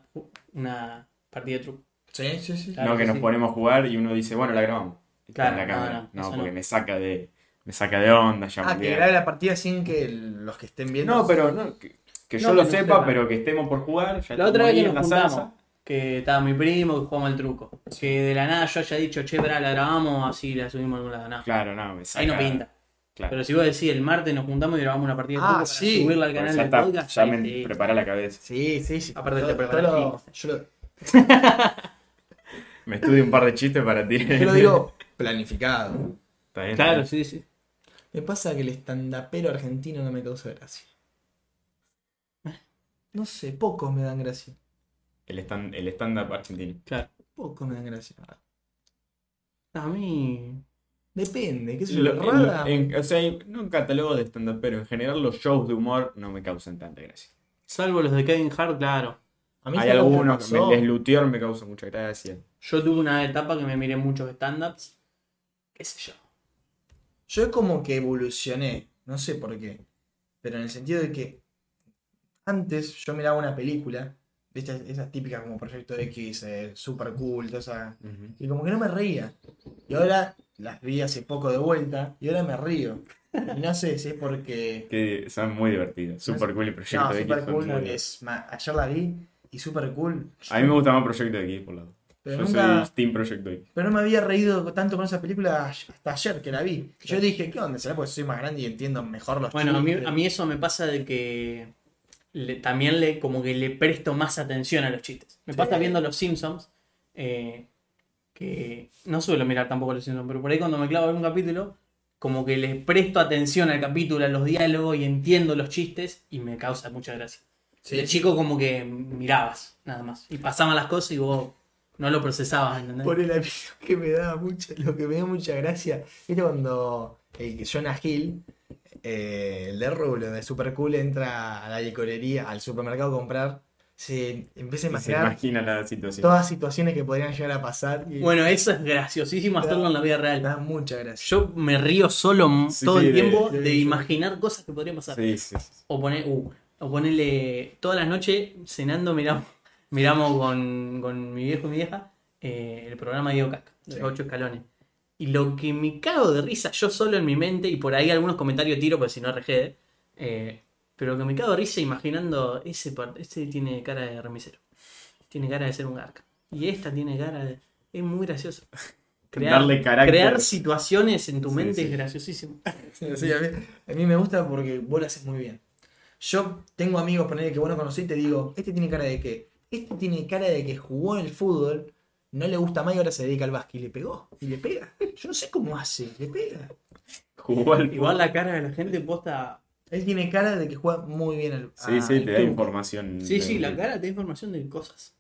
Speaker 2: una partida de truco.
Speaker 3: Sí, sí, sí.
Speaker 2: Claro
Speaker 1: no, que
Speaker 2: que
Speaker 1: nos
Speaker 2: sí.
Speaker 1: ponemos a jugar y uno dice, bueno, la grabamos.
Speaker 2: Claro,
Speaker 1: en la
Speaker 2: no,
Speaker 1: cámara.
Speaker 2: no,
Speaker 1: porque
Speaker 2: no.
Speaker 1: me saca de. Me saca de onda, ya
Speaker 3: Ah,
Speaker 1: me
Speaker 3: que grabe la partida sin que los que estén viendo.
Speaker 1: No, pero no, que, que yo lo sepa,
Speaker 2: sepa.
Speaker 1: pero que estemos por jugar. Ya
Speaker 2: La otra vez que nos juntamos,
Speaker 1: salsa.
Speaker 2: que estaba mi primo, que jugamos el truco. Que de la nada yo haya dicho, che, bra, la grabamos, así la subimos a algún lado. No,
Speaker 1: Claro, no, me saca.
Speaker 2: ahí no pinta.
Speaker 1: Claro.
Speaker 2: Pero si vos decís, el martes nos juntamos y grabamos una partida de
Speaker 3: Ah,
Speaker 2: para
Speaker 3: sí.
Speaker 2: subirla al canal
Speaker 1: ya
Speaker 2: del
Speaker 1: está,
Speaker 2: podcast.
Speaker 1: ya me
Speaker 2: sí.
Speaker 1: prepara la cabeza.
Speaker 3: Sí, sí, sí.
Speaker 2: Aparte
Speaker 3: Yo-
Speaker 2: te
Speaker 3: yo
Speaker 2: preparas
Speaker 3: lo- yo lo- (laughs)
Speaker 1: Me estudio un par de chistes para tirar.
Speaker 3: Yo lo digo planificado.
Speaker 1: Está bien,
Speaker 2: Claro,
Speaker 1: está bien.
Speaker 2: sí, sí.
Speaker 3: Me pasa que el estandapero argentino no me causa gracia. No sé, pocos me dan gracia.
Speaker 1: El stand- el stand-up argentino.
Speaker 2: Claro.
Speaker 3: Pocos me dan gracia.
Speaker 2: A mí.
Speaker 3: Depende, qué sé yo.
Speaker 1: Lo-
Speaker 3: Rada.
Speaker 1: en- en- o sea, no en catálogo de stand-up, pero en general los shows de humor no me causan tanta gracia.
Speaker 2: Salvo los de Kevin Hart, claro.
Speaker 3: A mí
Speaker 1: Hay
Speaker 3: ¿sabes lo que me
Speaker 1: algunos que me, Les Luthier me causa mucha gracia.
Speaker 2: Yo tuve una etapa que me miré muchos stand-ups. ¿Qué sé yo?
Speaker 3: Yo como que evolucioné, no sé por qué, pero en el sentido de que antes yo miraba una película, ¿viste? Esas típicas como Proyecto X, eh, super cool, toda esa- y como que no me reía. Y ahora las vi hace poco de vuelta y ahora me río. Y no sé si es porque...
Speaker 1: Que son muy divertidos. Super cool y Proyecto
Speaker 3: No,
Speaker 1: X.
Speaker 3: super cool
Speaker 1: muy
Speaker 3: es... ma- Ayer la vi y super cool.
Speaker 1: A mí me gusta más Proyecto X, por lado.
Speaker 3: Pero
Speaker 1: Yo
Speaker 3: nunca...
Speaker 1: soy Team Proyecto X.
Speaker 3: Pero no me había reído tanto con esa película hasta ayer que la vi. Yo dije, ¿qué onda? ¿Será porque soy más grande y entiendo mejor los
Speaker 2: Bueno, a mí, a mí eso me pasa de que le- también le como que le presto más atención a los chistes. Me
Speaker 3: Sí.
Speaker 2: pasa viendo Los Simpsons, eh, que no suelo mirar tampoco Los Simpsons, pero por ahí cuando me clavo en un capítulo, como que le presto atención al capítulo, a los diálogos y entiendo los chistes y me causa mucha gracia.
Speaker 3: Sí.
Speaker 2: De chico como que mirabas, nada más. Y pasaban las cosas y vos no lo procesabas, ¿entendés?
Speaker 3: Por el que me daba mucha, lo que me da mucha gracia. ¿Viste cuando el Jonah Hill, eh, el de Rulo, de Super Cool, entra a la licorería, al supermercado a comprar se empieza a
Speaker 1: Se
Speaker 3: imaginar
Speaker 1: imagina la situación.
Speaker 3: todas situaciones que podrían llegar a pasar y
Speaker 2: Bueno, eso es graciosísimo hacerlo en la vida
Speaker 3: da
Speaker 2: real.
Speaker 3: mucha gracia.
Speaker 2: Yo me río solo
Speaker 1: Sí,
Speaker 2: todo
Speaker 1: sí,
Speaker 2: el
Speaker 1: de-
Speaker 2: tiempo
Speaker 3: de-
Speaker 2: de,
Speaker 3: de-
Speaker 2: imaginar cosas que podrían pasar.
Speaker 1: Sí, sí, sí.
Speaker 2: O poner, uh, o ponerle todas las noches cenando, miramos, miramos con, con mi viejo y mi vieja eh, el programa de Diego Casca, de
Speaker 3: Sí.
Speaker 2: los ocho escalones. Y lo que me cago de risa yo solo en mi mente, y por ahí algunos comentarios tiro, porque si no rejede, eh, pero lo que me cago de risa imaginando ese, par- ese tiene cara de remisero, tiene cara de ser un garca. Y esta tiene cara de... Es muy gracioso. (laughs)
Speaker 1: Darle carácter.
Speaker 2: crear situaciones en tu
Speaker 1: Sí,
Speaker 2: mente
Speaker 1: sí.
Speaker 2: es graciosísimo. (laughs)
Speaker 3: Sí, sí, a, mí, a mí me gusta porque vos lo haces muy bien. Yo tengo amigos, poner que vos no conocés y te digo, este tiene cara de qué? Este tiene cara de que jugó en el fútbol, no le gusta más y ahora se dedica al básquet. Y le pegó, y le pega. Yo no sé cómo hace, le pega.
Speaker 1: Jugó al (laughs)
Speaker 2: Igual la cara de la gente posta
Speaker 3: Él tiene cara de que juega muy bien al
Speaker 1: Sí, sí, te da información.
Speaker 2: Sí, sí, la cara te da información de cosas.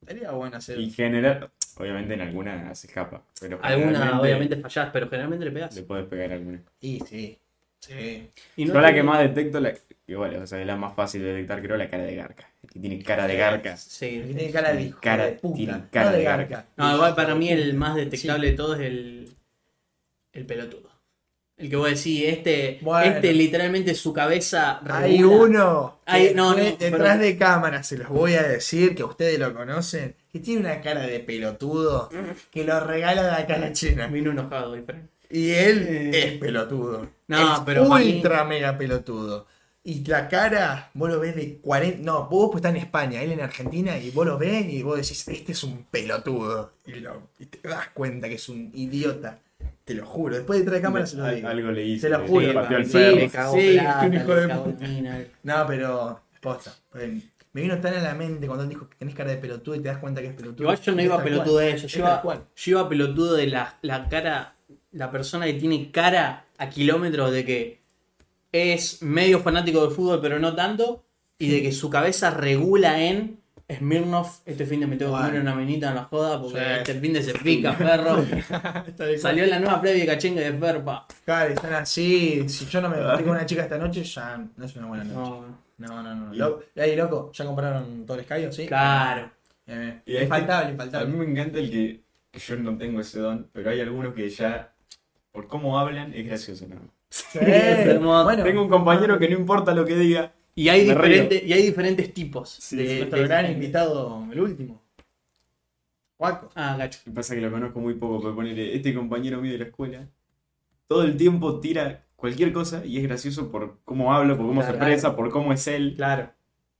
Speaker 3: Estaría bueno hacer.
Speaker 1: Y general, obviamente en alguna se escapa. Pero
Speaker 2: Algunas
Speaker 1: generalmente
Speaker 2: obviamente fallás, pero generalmente le pegas.
Speaker 1: Le puedes pegar alguna.
Speaker 3: Y sí, sí.
Speaker 2: Y no
Speaker 1: Yo la que más detecto, la, igual, o sea, es la más fácil de detectar, creo, la cara de garca. Que tiene cara de garca.
Speaker 2: Sí.
Speaker 3: Que tiene cara de hijo
Speaker 1: Cara-
Speaker 3: de puta,
Speaker 1: tiene
Speaker 3: no
Speaker 1: cara
Speaker 3: de
Speaker 1: de
Speaker 3: garca.
Speaker 2: No, igual para mí el más detectable de todos es el, el pelotudo. El que voy a decir, este,
Speaker 3: Bueno.
Speaker 2: este literalmente su cabeza
Speaker 3: Hay
Speaker 2: regula.
Speaker 3: uno
Speaker 2: Hay- no,
Speaker 3: detrás
Speaker 2: pero-
Speaker 3: de cámara, se los voy a decir, que ustedes lo conocen, que tiene una cara de pelotudo que lo regala de acá a la China.
Speaker 2: Vino enojado.
Speaker 3: Y él
Speaker 2: Eh.
Speaker 3: es pelotudo.
Speaker 2: No,
Speaker 3: es
Speaker 2: pero mí-
Speaker 3: ultra mega pelotudo. Y la cara, vos lo ves de 40. No, vos pues estás en España, él en Argentina, y vos lo ves y vos decís, este es un pelotudo. Y, lo- y te das cuenta que es un idiota. Te lo juro. Después detrás de cámara se lo digo.
Speaker 1: Algo le hice.
Speaker 3: Te lo juro.
Speaker 1: le
Speaker 2: Sí,
Speaker 1: perro.
Speaker 2: le cagó
Speaker 3: Sí,
Speaker 2: plata,
Speaker 3: un hijo de puta. No, pero, posta. pues, Me vino tan a la mente cuando él dijo que tenés cara de pelotudo y te das cuenta que es pelotudo.
Speaker 2: Igual yo no iba pelotudo de eso, iba, yo iba pelotudo de la, la cara, la persona que tiene cara a kilómetros de que es medio fanático del fútbol pero no tanto, y de que su cabeza regula en Smirnoff, este fin de me tengo que comer una menita en la joda porque
Speaker 3: Sí.
Speaker 2: este fin de se pica, perro. (laughs) Salió la nueva previa cachenga de Ferpa.
Speaker 3: Claro, están así. Si yo no me metí con una chica esta noche, ya no es una buena noche.
Speaker 2: No,
Speaker 3: No, no, no.
Speaker 1: Y-
Speaker 3: Lo- Ey, loco, ¿ya compraron todo el Escayo? Sí.
Speaker 2: claro.
Speaker 3: Bien, bien.
Speaker 1: Y es que-
Speaker 3: Infaltable,
Speaker 1: A mí
Speaker 3: infaltable.
Speaker 1: me encanta el que, que yo no tengo ese don, pero hay algunos que ya, por cómo hablan, es gracioso. ¿no?
Speaker 3: Sí.
Speaker 2: Es hermoso.
Speaker 3: Bueno,
Speaker 1: Tengo un compañero que no importa lo que diga.
Speaker 2: Y hay,
Speaker 1: Me río.
Speaker 2: diferentes, y hay diferentes tipos.
Speaker 1: Sí,
Speaker 2: de,
Speaker 3: nuestro
Speaker 2: de-
Speaker 3: gran invitado, el último. Juaco.
Speaker 2: Ah, gacho.
Speaker 1: Me pasa que lo conozco muy poco, pero ponerle este compañero mío de la escuela, todo el tiempo tira cualquier cosa y es gracioso por cómo habla, por cómo se
Speaker 2: Claro.
Speaker 1: expresa, por cómo es él.
Speaker 2: Claro.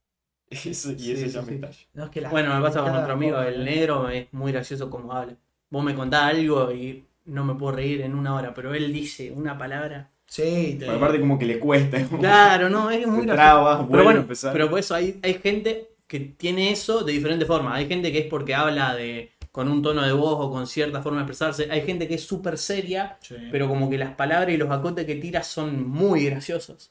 Speaker 2: (laughs)
Speaker 1: Eso- y
Speaker 2: Sí,
Speaker 1: eso ya
Speaker 2: sí.
Speaker 1: me.
Speaker 3: No, es que
Speaker 2: Bueno, me pasa con otro amigo, el negro, es muy gracioso como habla. Vos me contás algo y no me puedo reír en una hora, pero él dice una palabra.
Speaker 3: Sí, te...
Speaker 1: Pero aparte como que le cuesta,
Speaker 2: Claro, no, es
Speaker 1: que
Speaker 2: muy
Speaker 1: se
Speaker 2: gracioso.
Speaker 1: traba,
Speaker 2: Pero bueno,
Speaker 1: empezar.
Speaker 2: pero por eso hay, hay gente que tiene eso de diferentes formas. Hay gente que es porque habla de con un tono de voz o con cierta forma de expresarse. Hay gente que es súper seria,
Speaker 3: Sí.
Speaker 2: pero como que las palabras y los acotes que tira son muy graciosos.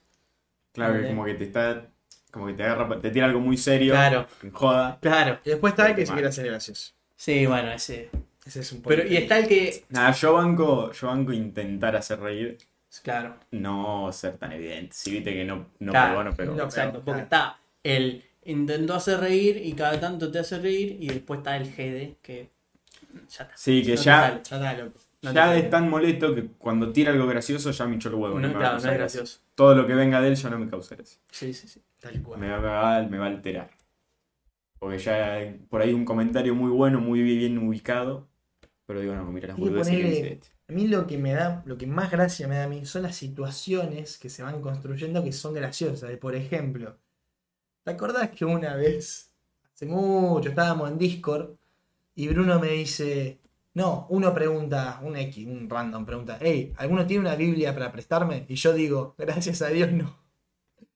Speaker 1: Claro,
Speaker 2: ¿entendés?
Speaker 1: es como que te está, como que te agarra, te tira algo muy serio,
Speaker 2: Claro.
Speaker 1: en joda.
Speaker 2: Claro.
Speaker 3: Y después está el que se quiere hacer gracioso.
Speaker 2: Sí, bueno, ese.
Speaker 3: Ese es un
Speaker 2: Pero y está el que.
Speaker 1: Nada, yo banco, yo banco intentar hacer reír,
Speaker 2: Claro.
Speaker 1: no ser tan evidente. Si viste que no, no
Speaker 2: Claro,
Speaker 1: pegó, no pegó.
Speaker 3: no.
Speaker 2: Exacto, porque
Speaker 3: claro.
Speaker 2: está el intentó hacer reír y cada tanto te hace reír y después está el GD que ya está.
Speaker 1: Sí, que
Speaker 2: No
Speaker 1: ya,
Speaker 2: sale.
Speaker 3: Ya está, loco.
Speaker 2: No
Speaker 1: ya es tan molesto que cuando tira algo gracioso ya me hinchó el huevo.
Speaker 2: No, claro, no es
Speaker 1: gracia.
Speaker 2: gracioso.
Speaker 1: Todo lo que venga de él ya no me causa gracia.
Speaker 2: Sí, sí, sí.
Speaker 3: Tal cual.
Speaker 1: Me va, me va- me va a alterar. Porque ya por ahí un comentario muy bueno, muy bien ubicado. Pero digo, no, mira las boludeces que dice este.
Speaker 3: A mí lo que me da, lo que más gracia me da a mí son las situaciones que se van construyendo que son graciosas. Por ejemplo, ¿te acordás que una vez, hace mucho, estábamos en Discord y Bruno me dice, no, uno pregunta, un X, un random pregunta, hey, ¿alguno tiene una Biblia para prestarme? Y yo digo, gracias a Dios no.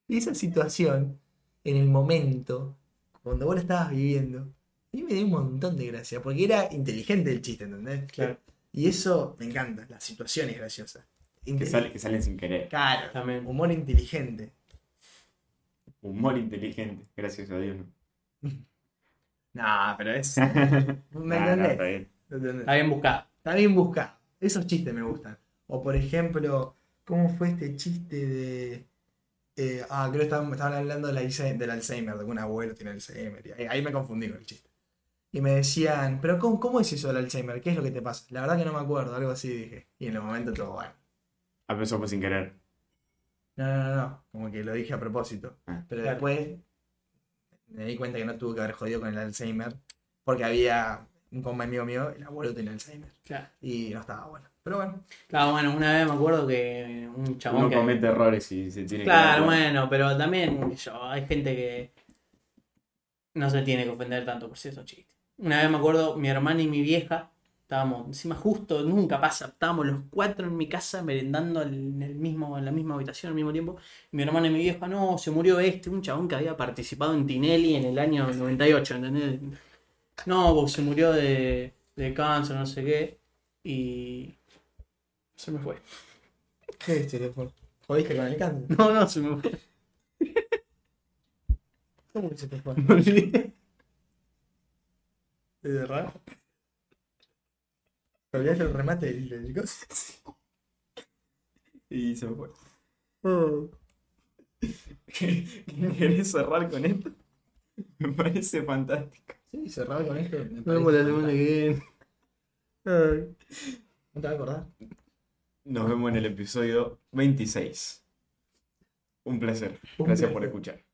Speaker 3: Y esa situación, en el momento, cuando vos la estabas viviendo, a mí me dio un montón de gracia, porque era inteligente el chiste, ¿entendés?
Speaker 2: Claro.
Speaker 3: Y eso me encanta, la situación es graciosa.
Speaker 1: Que,
Speaker 3: Inte-
Speaker 1: sale- que salen sin querer.
Speaker 3: Claro,
Speaker 2: También.
Speaker 3: humor inteligente.
Speaker 1: Humor inteligente, gracias a Dios. ¿no? (laughs)
Speaker 3: No, pero es. (laughs)
Speaker 1: Nah,
Speaker 3: ¿Me
Speaker 1: no,
Speaker 3: entendés?
Speaker 1: está bien.
Speaker 2: Está bien buscado.
Speaker 3: Está bien buscado. Esos chistes me gustan. O por ejemplo, ¿cómo fue este chiste de. eh, ah, creo que estaban, estaban hablando del Alzheimer, del Alzheimer, de que un abuelo tiene Alzheimer. y ahí, ahí me confundí con el chiste. Y me decían, pero cómo, ¿cómo es eso del Alzheimer? ¿Qué es lo que te pasa? La verdad que no me acuerdo, algo así dije. Y en el momento todo bueno.
Speaker 1: A eso fue sin querer.
Speaker 3: No, no, no, no, como que lo dije a propósito.
Speaker 1: Ah,
Speaker 3: Pero
Speaker 2: claro.
Speaker 3: después me di cuenta que no tuve que haber jodido con el Alzheimer. Porque había un compa amigo mío, el abuelo tenía Alzheimer.
Speaker 2: Claro.
Speaker 3: Y no estaba bueno. Pero bueno,
Speaker 2: Claro, bueno, una vez me acuerdo que un chabón
Speaker 1: Uno
Speaker 2: que...
Speaker 1: comete errores y se tiene que.
Speaker 2: Claro,
Speaker 1: dar cuenta.
Speaker 2: bueno, pero también yo, hay gente que no se tiene que ofender tanto por ciertos chistes. Una vez me acuerdo, mi hermana y mi vieja, estábamos, encima justo, nunca pasa, estábamos los cuatro en mi casa merendando en, el mismo, en la misma habitación al mismo tiempo. Mi hermana y mi vieja, no, se murió este, un chabón que había participado en Tinelli en el año 98, ¿entendés? No, se murió de, de cáncer, no sé qué, y se me fue.
Speaker 3: ¿qué es teléfono? ¿Jodiste con el cáncer?
Speaker 2: No, no, se me fue.
Speaker 3: ¿Cómo se te fue? (laughs) ¿Es raro? ¿Te olvidaste el remate del, del coso?
Speaker 1: Y se me fue. (laughs)
Speaker 3: Oh.
Speaker 1: ¿Querés cerrar con esto? Me parece fantástico.
Speaker 3: Sí, cerrado con esto.
Speaker 2: Nos vemos la semana que viene.
Speaker 3: ¿No te vas a acordar?
Speaker 1: Nos vemos en el episodio 26. Un placer.
Speaker 3: Un
Speaker 1: Gracias por escuchar.